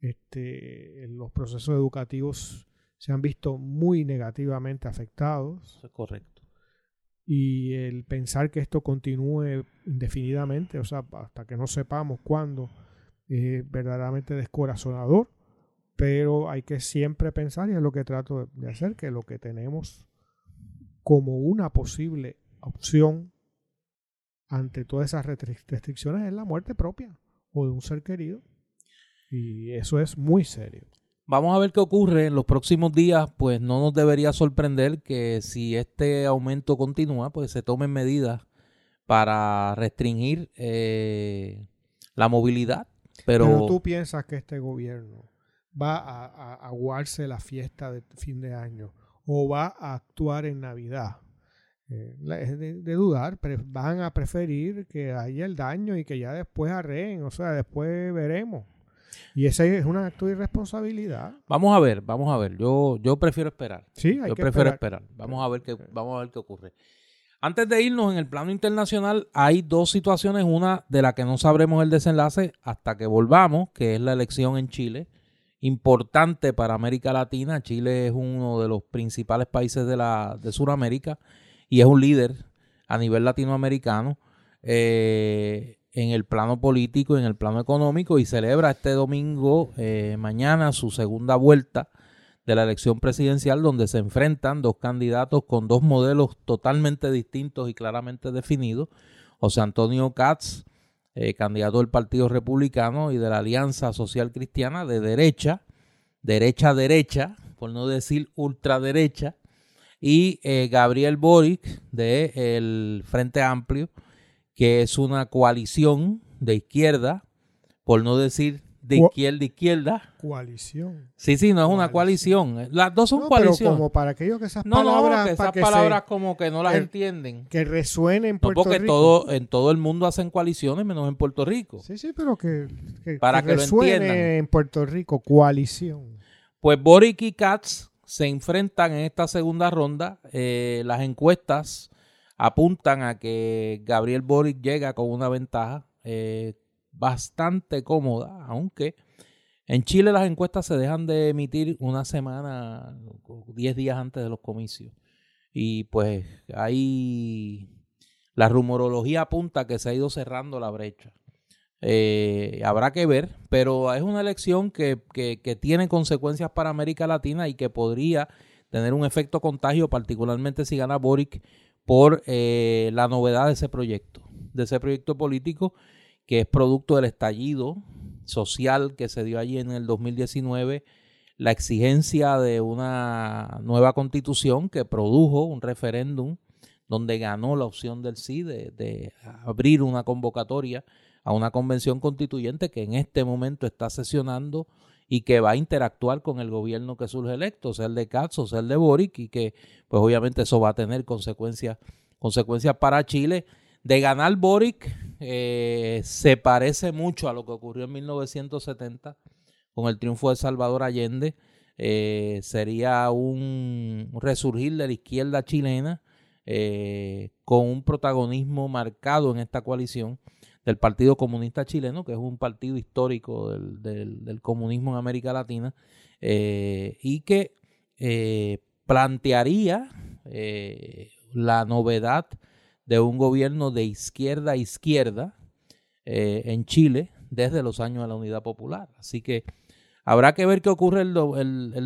Este, los procesos educativos se han visto muy negativamente afectados. Eso es correcto. Y el pensar que esto continúe indefinidamente, o sea, hasta que no sepamos cuándo, es verdaderamente descorazonador, pero hay que siempre pensar, y es lo que trato de hacer, que lo que tenemos como una posible opción ante todas esas restricciones es la muerte propia o de un ser querido. Y eso es muy serio. Vamos a ver qué ocurre en los próximos días, pues no nos debería sorprender que si este aumento continúa, pues se tomen medidas para restringir eh, la movilidad pero, tú piensas que este gobierno va a, aguarse la fiesta de fin de año o va a actuar en Navidad. Eh, es de, dudar, pero van a preferir que haya el daño y que ya después arreen, o sea, después veremos. Y ese es un acto de irresponsabilidad. Vamos a ver, vamos a ver. Yo, yo prefiero esperar. Sí, yo prefiero esperar. Vamos a ver qué, vamos a ver qué ocurre. Antes de irnos en el plano internacional, hay dos situaciones, una de la que no sabremos el desenlace hasta que volvamos, que es la elección en Chile, importante para América Latina. Chile es uno de los principales países de, la, de Sudamérica y es un líder a nivel latinoamericano eh, en el plano político, en el plano económico y celebra este domingo, eh, mañana, su segunda vuelta de la elección presidencial donde se enfrentan dos candidatos con dos modelos totalmente distintos y claramente definidos. José Antonio Katz, eh, candidato del Partido Republicano y de la Alianza Social Cristiana de derecha, derecha-derecha, por no decir ultraderecha, y eh, Gabriel Boric de el Frente Amplio, que es una coalición de izquierda, por no decir de izquierda izquierda. Coalición. Sí, sí, no es una coalición. Las dos son no, coalición. como para aquellos que esas palabras. No, esas palabras como que no las entienden. Que resuenen en Puerto no, porque Todo, en todo el mundo hacen coaliciones, menos en Puerto Rico. Sí, sí, pero que, para que, resuene en Puerto Rico, coalición. Pues Boric y Katz se enfrentan en esta segunda ronda. Eh, las encuestas apuntan a que Gabriel Boric llega con una ventaja. Eh, bastante cómoda, aunque en Chile las encuestas se dejan de emitir una semana, 10 días antes de los comicios. Y pues ahí la rumorología apunta que se ha ido cerrando la brecha. Eh, habrá que ver, pero es una elección que, que, tiene consecuencias para América Latina y que podría tener un efecto contagio, particularmente si gana Boric, por eh, la novedad de ese proyecto, de ese proyecto político que es producto del estallido social que se dio allí en el 2019, la exigencia de una nueva constitución que produjo un referéndum donde ganó la opción del sí de, abrir una convocatoria a una convención constituyente que en este momento está sesionando y que va a interactuar con el gobierno que surge electo, sea el de Katz o sea el de Boric, y que pues obviamente eso va a tener consecuencias, consecuencias para Chile de ganar Boric eh, se parece mucho a lo que ocurrió en 1970 con el triunfo de Salvador Allende. eh, sería un resurgir de la izquierda chilena eh, con un protagonismo marcado en esta coalición del Partido Comunista Chileno, que es un partido histórico del, comunismo en América Latina, y que plantearía la novedad de un gobierno de izquierda a izquierda en Chile desde los años de la Unidad Popular. Así que Habrá que ver qué ocurre el,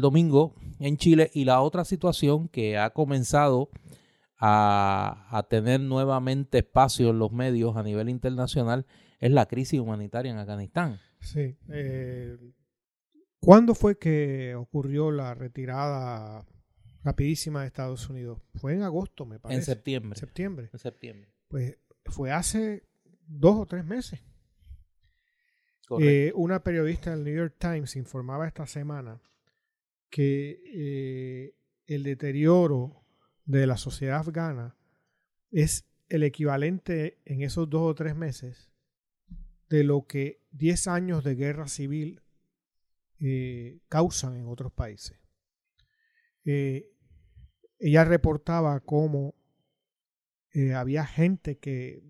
domingo en Chile y la otra situación que ha comenzado a, tener nuevamente espacio en los medios a nivel internacional es la crisis humanitaria en Afganistán. Sí. Eh, ¿Cuándo fue que ocurrió la retirada rapidísima de Estados Unidos? Fue en agosto, me parece. En septiembre. Septiembre. En septiembre. Pues fue hace dos o tres meses. Eh, una periodista del New York Times informaba esta semana que eh, el deterioro de la sociedad afgana es el equivalente en esos dos o tres meses de lo que diez años de guerra civil eh, causan en otros países. Ella reportaba cómo había gente que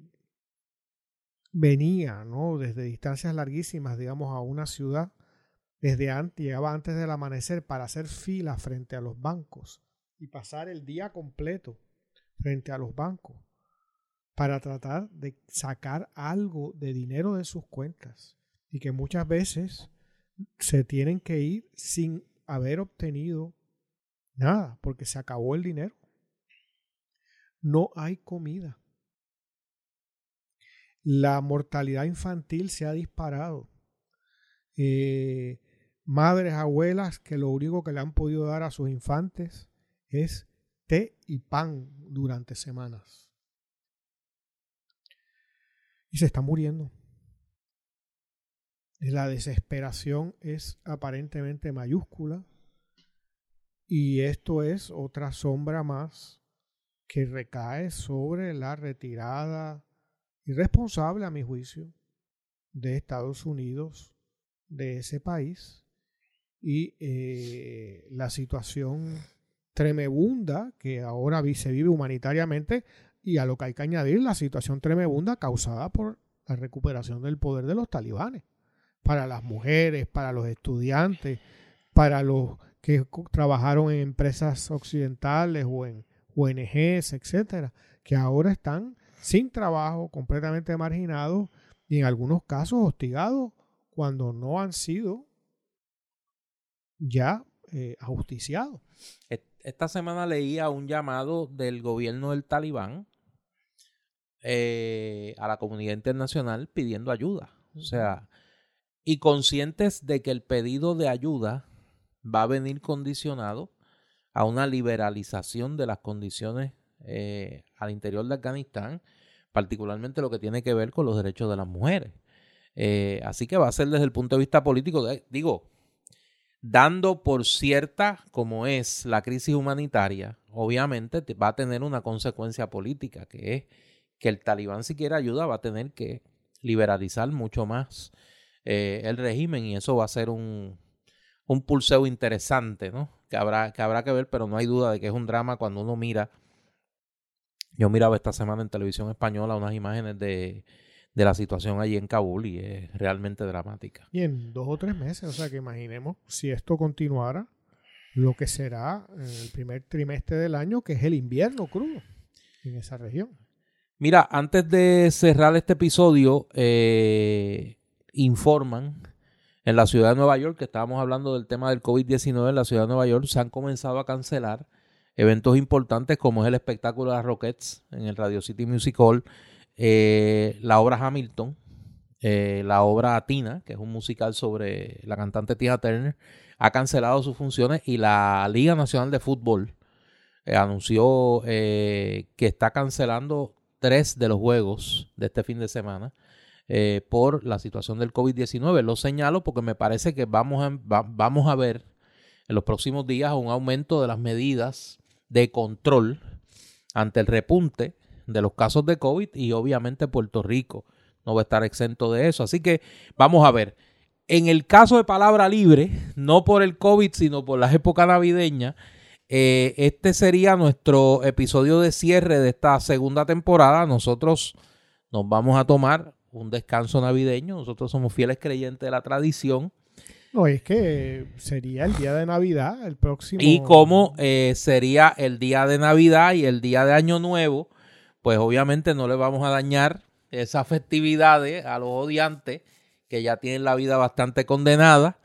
venía, ¿no? Desde distancias larguísimas, digamos, a una ciudad, desde antes, llegaba antes del amanecer para hacer fila frente a los bancos y pasar el día completo frente a los bancos para tratar de sacar algo de dinero de sus cuentas y que muchas veces se tienen que ir sin haber obtenido nada porque se acabó el dinero. No hay comida la mortalidad infantil se ha disparado. Eh, madres, abuelas que lo único que le han podido dar a sus infantes es té y pan durante semanas. Y se está muriendo. La desesperación es aparentemente mayúscula y esto es otra sombra más que recae sobre la retirada irresponsable a mi juicio de Estados Unidos, de ese país, y eh, la situación tremebunda que ahora se vive humanitariamente y a lo que hay que añadir la situación tremebunda causada por la recuperación del poder de los talibanes. Para las mujeres, para los estudiantes, para los que trabajaron en empresas occidentales o en ONGs, etcétera, que ahora están sin trabajo, completamente marginados y en algunos casos hostigados cuando no han sido ya eh, ajusticiados. Esta semana leía un llamado del gobierno del talibán eh, a la comunidad internacional pidiendo ayuda. O sea, y conscientes de que el pedido de ayuda va a venir condicionado a una liberalización de las condiciones eh, al interior de Afganistán, particularmente lo que tiene que ver con los derechos de las mujeres. Eh, así que va a ser desde el punto de vista político, digo, dando por cierta como es la crisis humanitaria, obviamente va a tener una consecuencia política, que es que el talibán si quiere ayuda va a tener que liberalizar mucho más eh, el régimen y eso va a ser un, un pulseo interesante, ¿no? Que habrá, que habrá que ver, pero no hay duda de que es un drama cuando uno mira yo miraba esta semana en televisión española unas imágenes de, la situación allí en Kabul y es realmente dramática. Y en dos o tres meses, o sea que imaginemos si esto continuara, lo que será en el primer trimestre del año, que es el invierno crudo en esa región. Mira, antes de cerrar este episodio, eh, informan en la ciudad de Nueva York, que estábamos hablando del tema del COVID-19 en la ciudad de Nueva York, se han comenzado a cancelar eventos importantes como es el espectáculo de las Rockets en el Radio City Music Hall, eh, la obra Hamilton, eh, la obra Tina, que es un musical sobre la cantante Tina Turner, ha cancelado sus funciones y la Liga Nacional de Fútbol eh, anunció que está cancelando tres de los juegos de este fin de semana por la situación del COVID-19. Lo señalo porque me parece que vamos a, vamos a ver en los próximos días un aumento de las medidas de control ante el repunte de los casos de COVID y obviamente Puerto Rico no va a estar exento de eso. Así que vamos a ver. en el caso de Palabra Libre, no por el COVID, sino por la época navideña, eh, este sería nuestro episodio de cierre de esta segunda temporada. Nosotros nos vamos a tomar un descanso navideño. Nosotros somos fieles creyentes de la tradición. No, es que sería el día de Navidad, el próximo. Y como eh, sería el día de Navidad y el día de Año Nuevo, pues obviamente no le vamos a dañar esas festividades a los odiantes que ya tienen la vida bastante condenada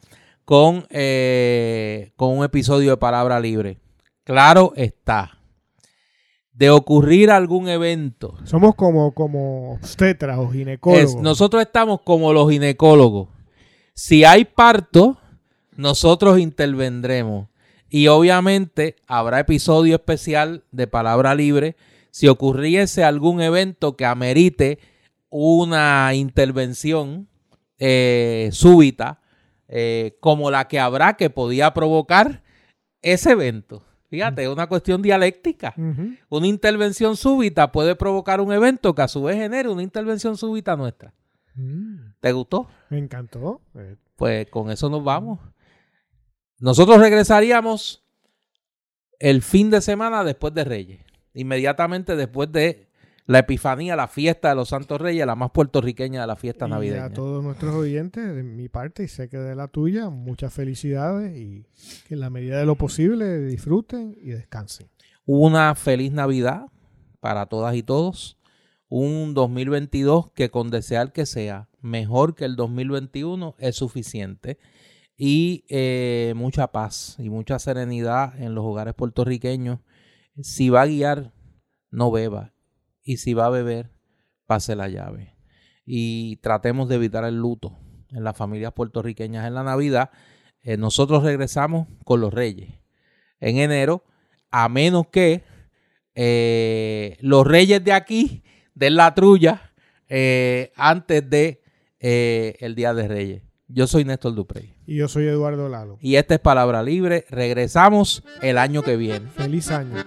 con, eh, con un episodio de Palabra Libre. Claro está. De ocurrir algún evento. Somos como, como obstetras o ginecólogos. nosotros estamos como los ginecólogos. Si hay parto, nosotros intervendremos. Y obviamente habrá episodio especial de Palabra Libre si ocurriese algún evento que amerite una intervención eh, súbita, eh, como la que habrá que podía provocar ese evento. Fíjate, es una cuestión dialéctica. Una intervención súbita puede provocar un evento que a su vez genere una intervención súbita nuestra. Mm. ¿Te gustó? Me encantó. Pues con eso nos vamos. Nosotros regresaríamos el fin de semana después de Reyes. Inmediatamente después de la Epifanía, la fiesta de los Santos Reyes, la más puertorriqueña de la fiesta navideña. a todos nuestros oyentes, de mi parte y sé que de la tuya, muchas felicidades y que en la medida de lo posible disfruten y descansen. Una feliz Navidad para todas y todos. Un 2022 que con desear que sea mejor que el 2021 es suficiente. Y eh, mucha paz y mucha serenidad en los hogares puertorriqueños. Si va a guiar, no beba y si va a beber, pase la llave. Y tratemos de evitar el luto en las familias puertorriqueñas en la Navidad. Eh, nosotros regresamos con los reyes en enero, a menos que eh, los reyes de aquí den la trulla eh, antes de el Día de Reyes. Yo soy Néstor Duprey. Y yo soy Eduardo Lalo. Y esta es Palabra Libre. Regresamos el año que viene. Feliz año.